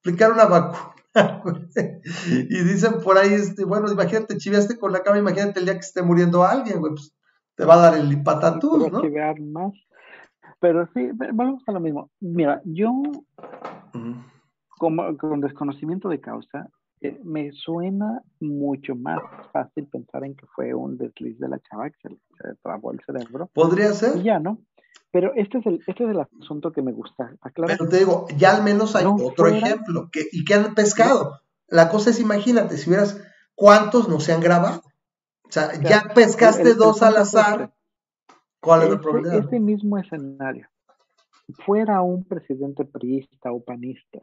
aplicar una vacuna. y dicen por ahí, este, bueno, imagínate, chiviaste con la cama, imagínate el día que esté muriendo alguien, güey, pues te va a dar el patatús, ¿no? más. Pero sí, vamos a lo mismo. Mira, yo, como, con desconocimiento de causa, eh, me suena mucho más fácil pensar en que fue un desliz de la chava que se le trabó el cerebro. Podría ser. ya, ¿no? Pero este es el, este es el asunto que me gusta. Aclarar. Pero te digo, ya al menos hay otro ejemplo. Que, ¿Y que han pescado? La cosa es, imagínate, si hubieras, ¿cuántos no se han grabado? O sea, ya pescaste dos al azar. ¿Cuál es la probabilidad? Este mismo escenario. Fuera un presidente priista o panista.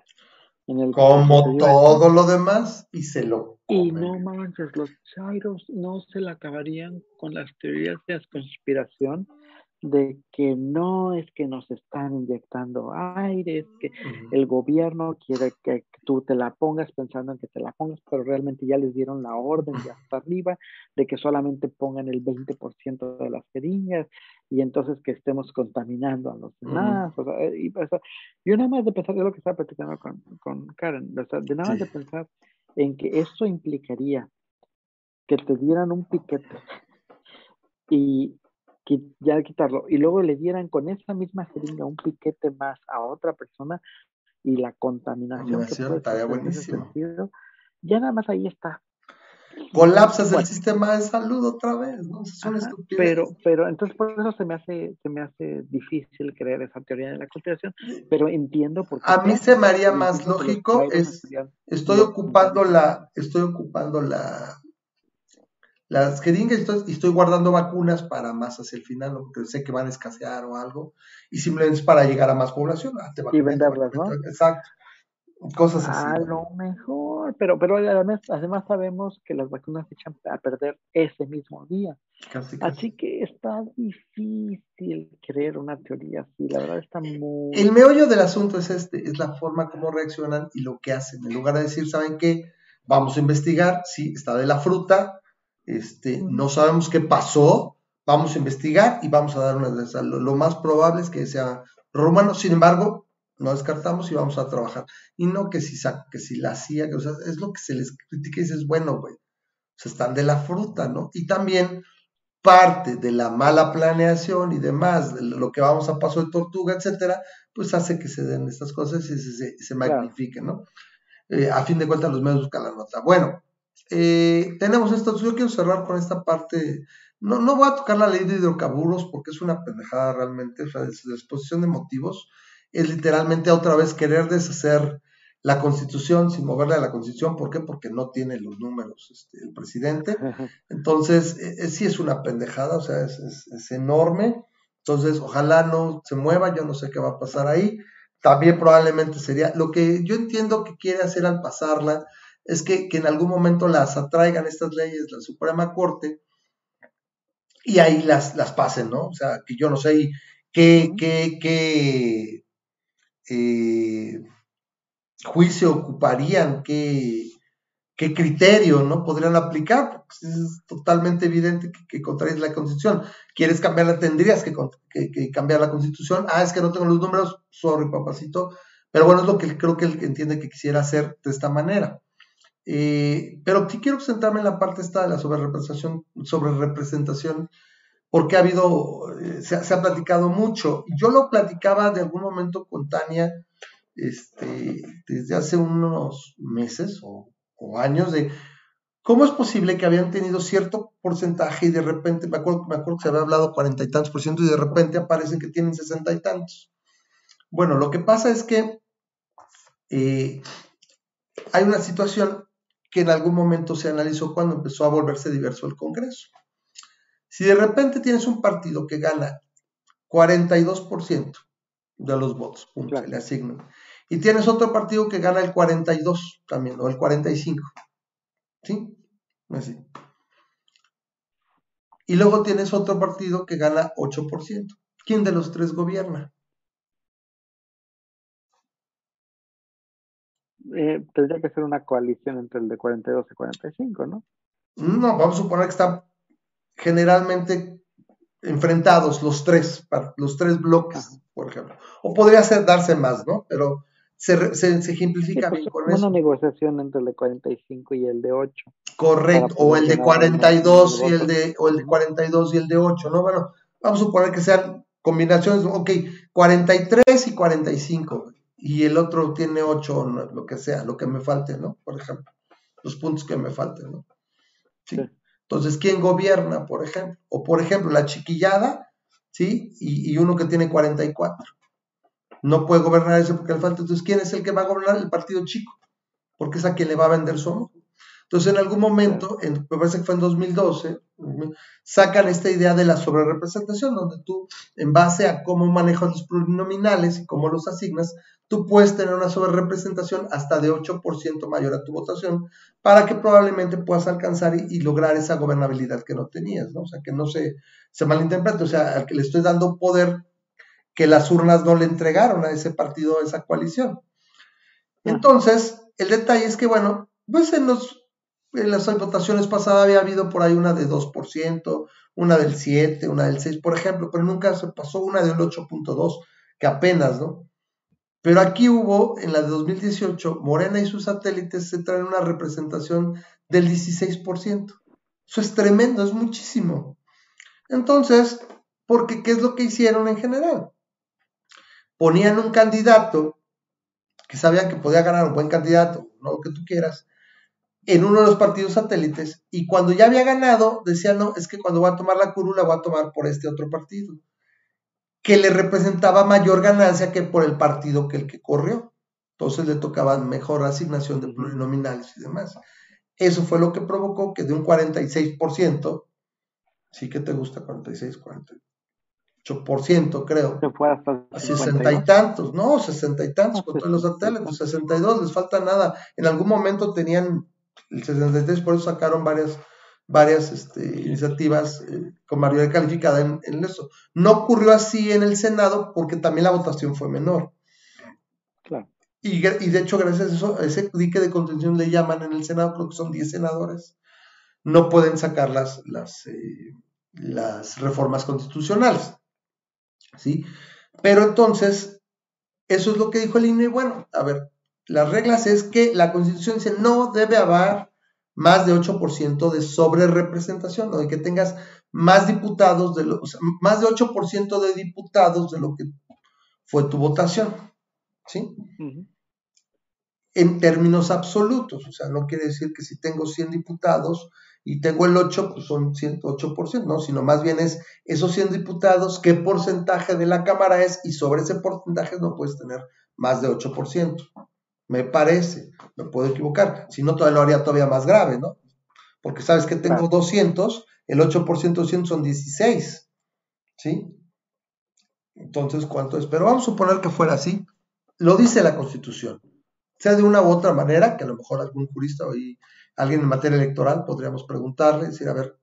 En el Como todo lo demás, y se lo. Y no manches, los chairos no se la acabarían con las teorías de conspiración de que no es que nos están inyectando aire, es que el gobierno quiere que tú te la pongas pensando en que te la pongas, pero realmente ya les dieron la orden de hasta arriba de que solamente pongan el 20% de las jeringas y entonces que estemos contaminando a los demás. o sea, y, yo nada más de pensar, es lo que estaba platicando con, con Karen, de nada más de pensar en que esto implicaría que te dieran un piquete y ya quitarlo y luego le dieran con esa misma jeringa un piquete más a otra persona y la contaminación que buenísimo. ya nada más ahí está. Colapsas el sistema de salud otra vez, ¿no? pero, pero entonces por eso se me hace, se me hace difícil creer esa teoría de la conspiración, pero entiendo por qué. A mí se me haría más lógico, es, estoy ocupando la, estoy ocupando la las jeringas y estoy, guardando vacunas para más hacia el final, porque sé que van a escasear o algo, y simplemente es para llegar a más población. Ah, y venderlas, ¿no? Exacto. Cosas así. A lo mejor, pero, pero además, además sabemos que las vacunas se echan a perder ese mismo día. Así que está difícil creer una teoría así, la verdad está muy... El meollo del asunto es este, es la forma como reaccionan y lo que hacen. En lugar de decir, ¿saben qué? Vamos a investigar, sí, está de la fruta, este, no sabemos qué pasó, vamos a investigar y vamos a dar una de Lo, lo, más probable es que sea romano, sin embargo, no descartamos y vamos a trabajar. Y no que si, que si la hacía, o sea, es lo que se les critica y dices, bueno, güey, se están de la fruta, ¿no? Y también parte de la mala planeación y demás, de lo que vamos a paso de tortuga, etcétera, pues hace que se den estas cosas y se, se, magnifiquen, ¿no? Eh, a fin de cuentas, los medios buscan la nota. Bueno, eh, tenemos esto, yo quiero cerrar con esta parte, no, no voy a tocar la ley de hidrocarburos porque es una pendejada realmente, o sea, de exposición de motivos, es literalmente otra vez querer deshacer la constitución sin moverle a la constitución, ¿por qué? Porque no tiene los números este, el presidente, entonces e, e, sí es una pendejada, o sea, es, es enorme, entonces ojalá no se mueva, yo no sé qué va a pasar ahí, también probablemente sería, lo que yo entiendo que quiere hacer al pasarla, es que, en algún momento las atraigan estas leyes la Suprema Corte y ahí las, las pasen, ¿no? O sea, que yo no sé qué, qué, qué eh, juicio ocuparían, qué, qué criterio, ¿no? Podrían aplicar, es totalmente evidente que, que la Constitución. ¿Quieres cambiarla? Tendrías que, que, cambiar la Constitución. Ah, es que no tengo los números, sorry, papacito. Pero bueno, es lo que creo que él entiende que quisiera hacer de esta manera. Eh, pero sí quiero centrarme en la parte esta de la sobrerepresentación, sobre representación porque ha habido, eh, se, ha platicado mucho. Yo lo platicaba de algún momento con Tania este, desde hace unos meses o, años de cómo es posible que habían tenido cierto porcentaje y de repente, me acuerdo, me acuerdo que se había hablado cuarenta y tantos por ciento y de repente aparece que tienen sesenta y tantos. Bueno, lo que pasa es que eh, hay una situación que en algún momento se analizó cuando empezó a volverse diverso el Congreso. Si de repente tienes un partido que gana 42% de los votos, punto, le asignan, y tienes otro partido que gana el 42 también, o el 45, ¿sí? Así. Y luego tienes otro partido que gana 8%. ¿Quién de los tres gobierna? Eh, tendría que ser una coalición entre el de 42 y 45, ¿no? No, vamos a suponer que están generalmente enfrentados los tres, los tres bloques, por ejemplo. O podría ser darse más, ¿no? Pero se, se, ejemplifica pues, bien con una negociación entre el de 45 y el de 8. Correcto, o el de 42 y el de, o el de 42 y el de 8, ¿no? Bueno, vamos a suponer que sean combinaciones, ok, 43 y 45, y el otro tiene ocho, lo que sea, lo que me falte, ¿no? Por ejemplo, los puntos que me falten, ¿no? ¿Sí? Entonces, ¿quién gobierna, por ejemplo? O, por ejemplo, la chiquillada, ¿sí? Y, uno que tiene 44. No puede gobernar ese porque le falta. Entonces, ¿quién es el que va a gobernar? El partido chico, porque es a quien le va a vender su Entonces, en algún momento, en, me parece que fue en 2012, sacan esta idea de la sobrerepresentación, donde tú, en base a cómo manejas los plurinominales y cómo los asignas, tú puedes tener una sobrerepresentación hasta de 8% mayor a tu votación, para que probablemente puedas alcanzar y, lograr esa gobernabilidad que no tenías, ¿no? O sea, que no se, se malinterprete, o sea, al que le estoy dando poder que las urnas no le entregaron a ese partido, a esa coalición. Entonces, el detalle es que, bueno, pues en, los, en las votaciones pasadas había habido por ahí una de 2%, una del 7, una del 6, por ejemplo, pero nunca se pasó una del 8.2, que apenas, ¿no? Pero aquí hubo, en la de 2018, Morena y sus satélites se traen una representación del 16%. Eso es tremendo, es muchísimo. Entonces, porque ¿qué es lo que hicieron en general? Ponían un candidato que sabían que podía ganar un buen candidato, no lo que tú quieras, en uno de los partidos satélites, y cuando ya había ganado, decían, no, es que cuando voy a tomar la curula voy a tomar por este otro partido, que le representaba mayor ganancia que por el partido que el que corrió. Entonces le tocaba mejor asignación de plurinominales y demás. Eso fue lo que provocó que de un 46%, sí que te gusta 46, 40, 8%, creo. Se fue hasta 60 y tantos, no, 60 y tantos con todos los satélites, 62, les falta nada. En algún momento tenían el 63, por eso sacaron varias, varias este, iniciativas eh, con mayoría calificada en, eso. No ocurrió así en el Senado porque también la votación fue menor. Claro. Y, y de hecho, gracias a eso, a ese dique de contención le llaman en el Senado, creo que son 10 senadores, no pueden sacar las, las, eh, las reformas constitucionales. ¿sí? Pero entonces, eso es lo que dijo el INE. Bueno, a ver, las reglas es que la Constitución dice no debe haber más de 8% de sobre representación, o de que tengas más diputados, de lo, más de 8% de diputados de lo que fue tu votación, ¿sí? En términos absolutos, o sea, no quiere decir que si tengo 100 diputados, y tengo el 8, pues son 108%, ¿no? Sino más bien es esos 100 diputados, qué porcentaje de la Cámara es, y sobre ese porcentaje no puedes tener más de 8%. Me parece, me puedo equivocar, si no todavía lo haría todavía más grave, ¿no? Porque sabes que tengo 200, el 8% de 200 son 16, ¿sí? Entonces, ¿cuánto es? Pero vamos a suponer que fuera así. Lo dice la Constitución. Sea de una u otra manera, que a lo mejor algún jurista hoy alguien en materia electoral, podríamos preguntarle, decir, a ver,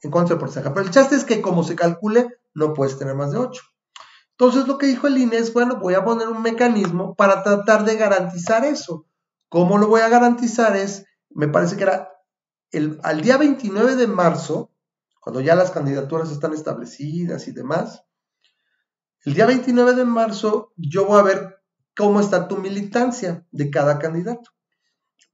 ¿en cuánto es el porcentaje? Pero el chiste es que como se calcule, no puedes tener más de 8. Entonces lo que dijo el INE es, bueno, voy a poner un mecanismo para tratar de garantizar eso. ¿Cómo lo voy a garantizar? Es, me parece que era el, al día 29 de marzo, cuando ya las candidaturas están establecidas y demás, el día 29 de marzo yo voy a ver cómo está tu militancia de cada candidato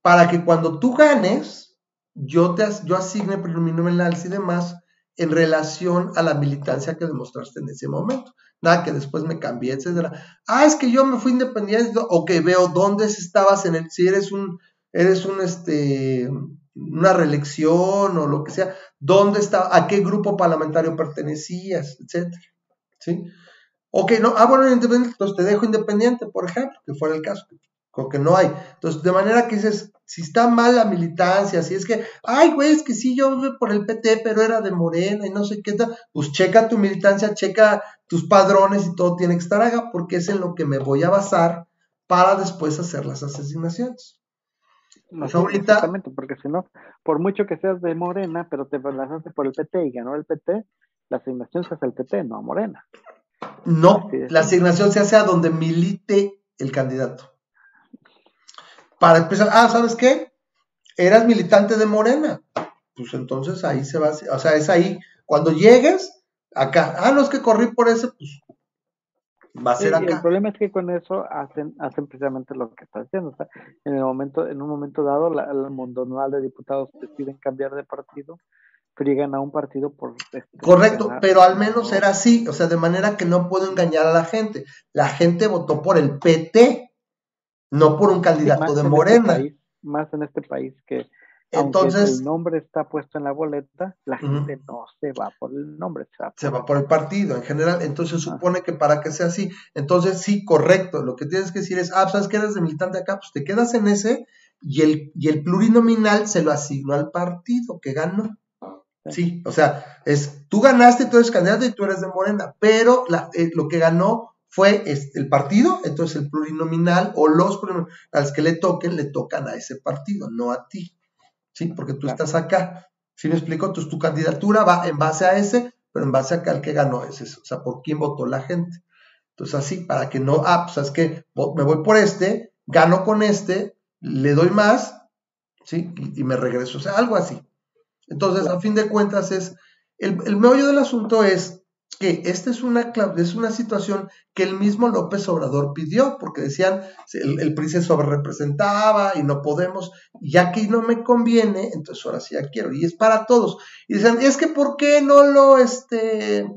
para que cuando tú ganes, yo, te, yo asigne preliminares y demás en relación a la militancia que demostraste en ese momento. Nada que después me cambié, etcétera. Ah, es que yo me fui independiente, o que veo dónde estabas en el, si eres un, eres un, este, una reelección o lo que sea, dónde está, a qué grupo parlamentario pertenecías, etcétera. ¿Sí? Ok, no, ah, bueno, independiente, entonces te dejo independiente, por ejemplo, que fuera el caso que no hay. Entonces, de manera que dices, si está mal la militancia, si es que, ay, güey, es que sí, yo por el PT, pero era de Morena y no sé qué tal, pues checa tu militancia, checa tus padrones y todo tiene que estar acá, porque es en lo que me voy a basar para después hacer las asignaciones. No, pues ahorita, exactamente, porque si no, por mucho que seas de Morena, pero te lanzaste por el PT y ganó el PT, la asignación se hace al PT, no a Morena. No, la asignación se hace a donde milite el candidato para empezar, ah, ¿sabes qué? Eras militante de Morena. Pues entonces ahí se va, o sea, es ahí, cuando llegues, acá, ah, no es que corrí por ese, pues va a ser acá. El problema es que con eso hacen, hacen precisamente lo que está haciendo. O sea, en el momento, en un momento dado, la, el mondonal de diputados deciden cambiar de partido, friegan a un partido por este, correcto, pero al menos era así, o sea, de manera que no puedo engañar a la gente. La gente votó por el PT no por un candidato de este Morena. más en este país que entonces el nombre está puesto en la boleta, la gente no se va por el nombre, se va por, el partido en general. Entonces supone que para que sea así, entonces sí, correcto. Lo que tienes que decir es, ah, sabes que eres de militante acá, pues te quedas en ese y el, y el plurinominal se lo asignó al partido que ganó. Sí, o sea, es tú ganaste, tú eres candidato y tú eres de Morena, pero eh, lo que ganó fue este, el partido, entonces el plurinominal o los plurinominales que le toquen, le tocan a ese partido, no a ti. ¿Sí? Porque tú estás acá. ¿Sí me explico? Entonces tu candidatura va en base a ese, pero en base a que al que ganó es eso. O sea, por quién votó la gente. Entonces así, para que no, ah, pues es que me voy por este, gano con este, le doy más, ¿sí? Y, me regreso. O sea, algo así. Entonces, a fin de cuentas, es, el, el meollo del asunto es que esta es una, es una situación que el mismo López Obrador pidió, porque decían, el, el PRI se sobrerepresentaba y no podemos, ya que no me conviene, entonces ahora sí ya quiero, y es para todos. Y dicen, es que ¿por qué no lo, este,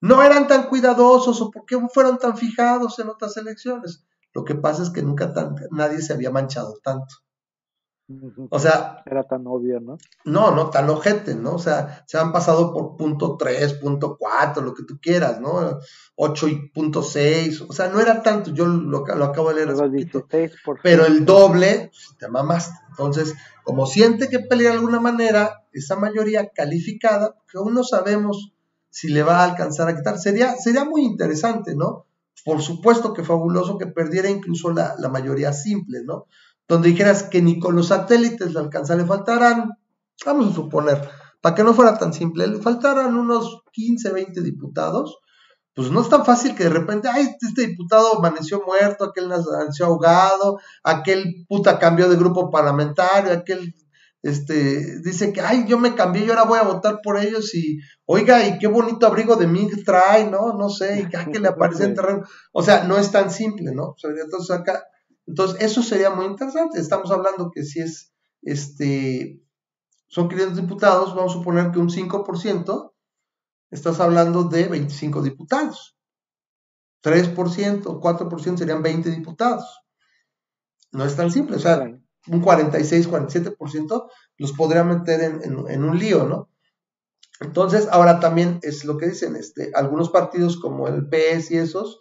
no eran tan cuidadosos o por qué fueron tan fijados en otras elecciones? Lo que pasa es que nunca nadie se había manchado tanto. O sea. Era tan obvio, ¿no? No, no, tan ojete, ¿no? O sea, se han pasado por punto 3, punto 4, lo que tú quieras, ¿no? 8 y punto 6. O sea, no era tanto, yo lo, lo acabo de leer hace poquito. Pero el doble, pues, te mamaste. Entonces, como siente que pelea de alguna manera, esa mayoría calificada, que aún no sabemos si le va a alcanzar a quitar, sería, sería muy interesante, ¿no? Por supuesto que fabuloso que perdiera incluso la, la mayoría simple, ¿no? Donde dijeras que ni con los satélites le alcanza, le faltarán, vamos a suponer, para que no fuera tan simple, le faltaran unos 15, 20 diputados, pues no es tan fácil que de repente, ay, este diputado amaneció muerto, aquel amaneció ahogado, aquel puta cambió de grupo parlamentario, aquel este, dice que, ay, yo me cambié y ahora voy a votar por ellos y, oiga, y qué bonito abrigo de Ming trae, ¿no? No sé, y que le aparece en terreno. O sea, no es tan simple, ¿no? entonces acá entonces, eso sería muy interesante. Estamos hablando que si es, este, son 500 diputados, vamos a suponer que un 5%, estás hablando de 25 diputados. 3%, 4% serían 20 diputados. No es tan simple, o sea, un 46, 47% los podría meter en, en, un lío, ¿no? Entonces, ahora también es lo que dicen, este, algunos partidos como el PS y esos,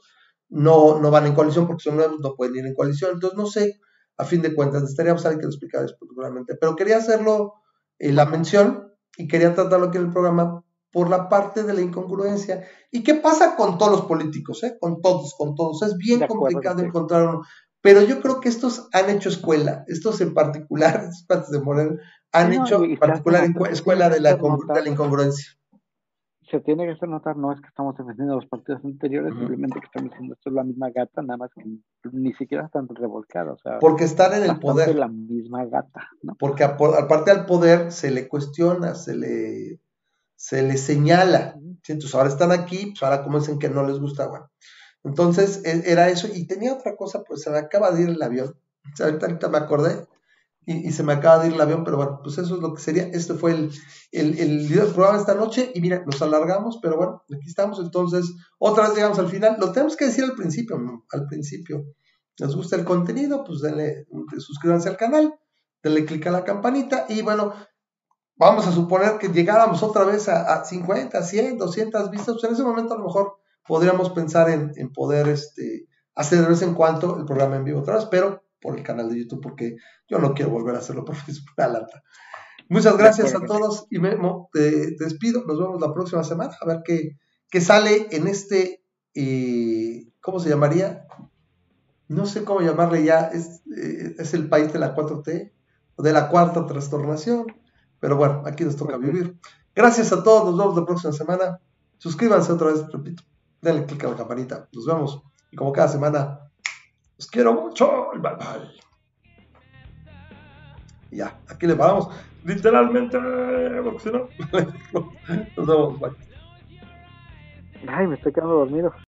no, no van en coalición porque son nuevos, no pueden ir en coalición. Entonces, no sé, a fin de cuentas, estaríamos alguien que lo explicara después, Pero quería hacerlo eh, la mención y quería tratarlo aquí en el programa por la parte de la incongruencia. ¿Y qué pasa con todos los políticos? Eh? Con todos, con todos. Es bien complicado encontrar uno. Pero yo creo que estos han hecho escuela, estos en particular, estos partes de Moreno, han hecho en particular escuela de la, de la incongruencia se tiene que hacer notar, no es que estamos defendiendo los partidos anteriores, simplemente que estamos diciendo esto es la misma gata, nada más que ni siquiera están revolcados. Porque están en el poder. la misma gata, ¿no? Porque aparte al poder se le cuestiona, se le, se le señala. Entonces ahora están aquí, pues ahora como dicen que no les gusta, bueno. Entonces e, era eso, y tenía otra cosa, pues se me acaba de ir el avión. ahorita me acordé, y, se me acaba de ir el avión, pero bueno, pues eso es lo que sería. Este fue el, el, el video del programa esta noche y mira, nos alargamos, pero bueno, aquí estamos. Entonces, otra vez llegamos al final. Lo tenemos que decir al principio, al principio. ¿Les gusta el contenido? Pues denle, suscríbanse al canal, denle clic a la campanita y bueno, vamos a suponer que llegáramos otra vez a, a 50, 100, 200 vistas. Pues en ese momento a lo mejor podríamos pensar en, en poder este, hacer de vez en cuando el programa en vivo otra vez, pero por el canal de YouTube porque yo no quiero volver a hacerlo porque es una lata. Muchas gracias a todos y Memo, te, despido. Nos vemos la próxima semana a ver qué, qué sale en este, eh, ¿cómo se llamaría? No sé cómo llamarle ya, es, eh, es el país de la 4T, de la cuarta trastornación, pero bueno, aquí nos toca vivir. Gracias a todos, nos vemos la próxima semana. Suscríbanse otra vez, repito, denle clic a la campanita. Nos vemos y como cada semana, quiero mucho. Bye bye. ya, aquí le paramos. Literalmente, porque si no, nos vemos. Bye. Ay, me estoy quedando dormido.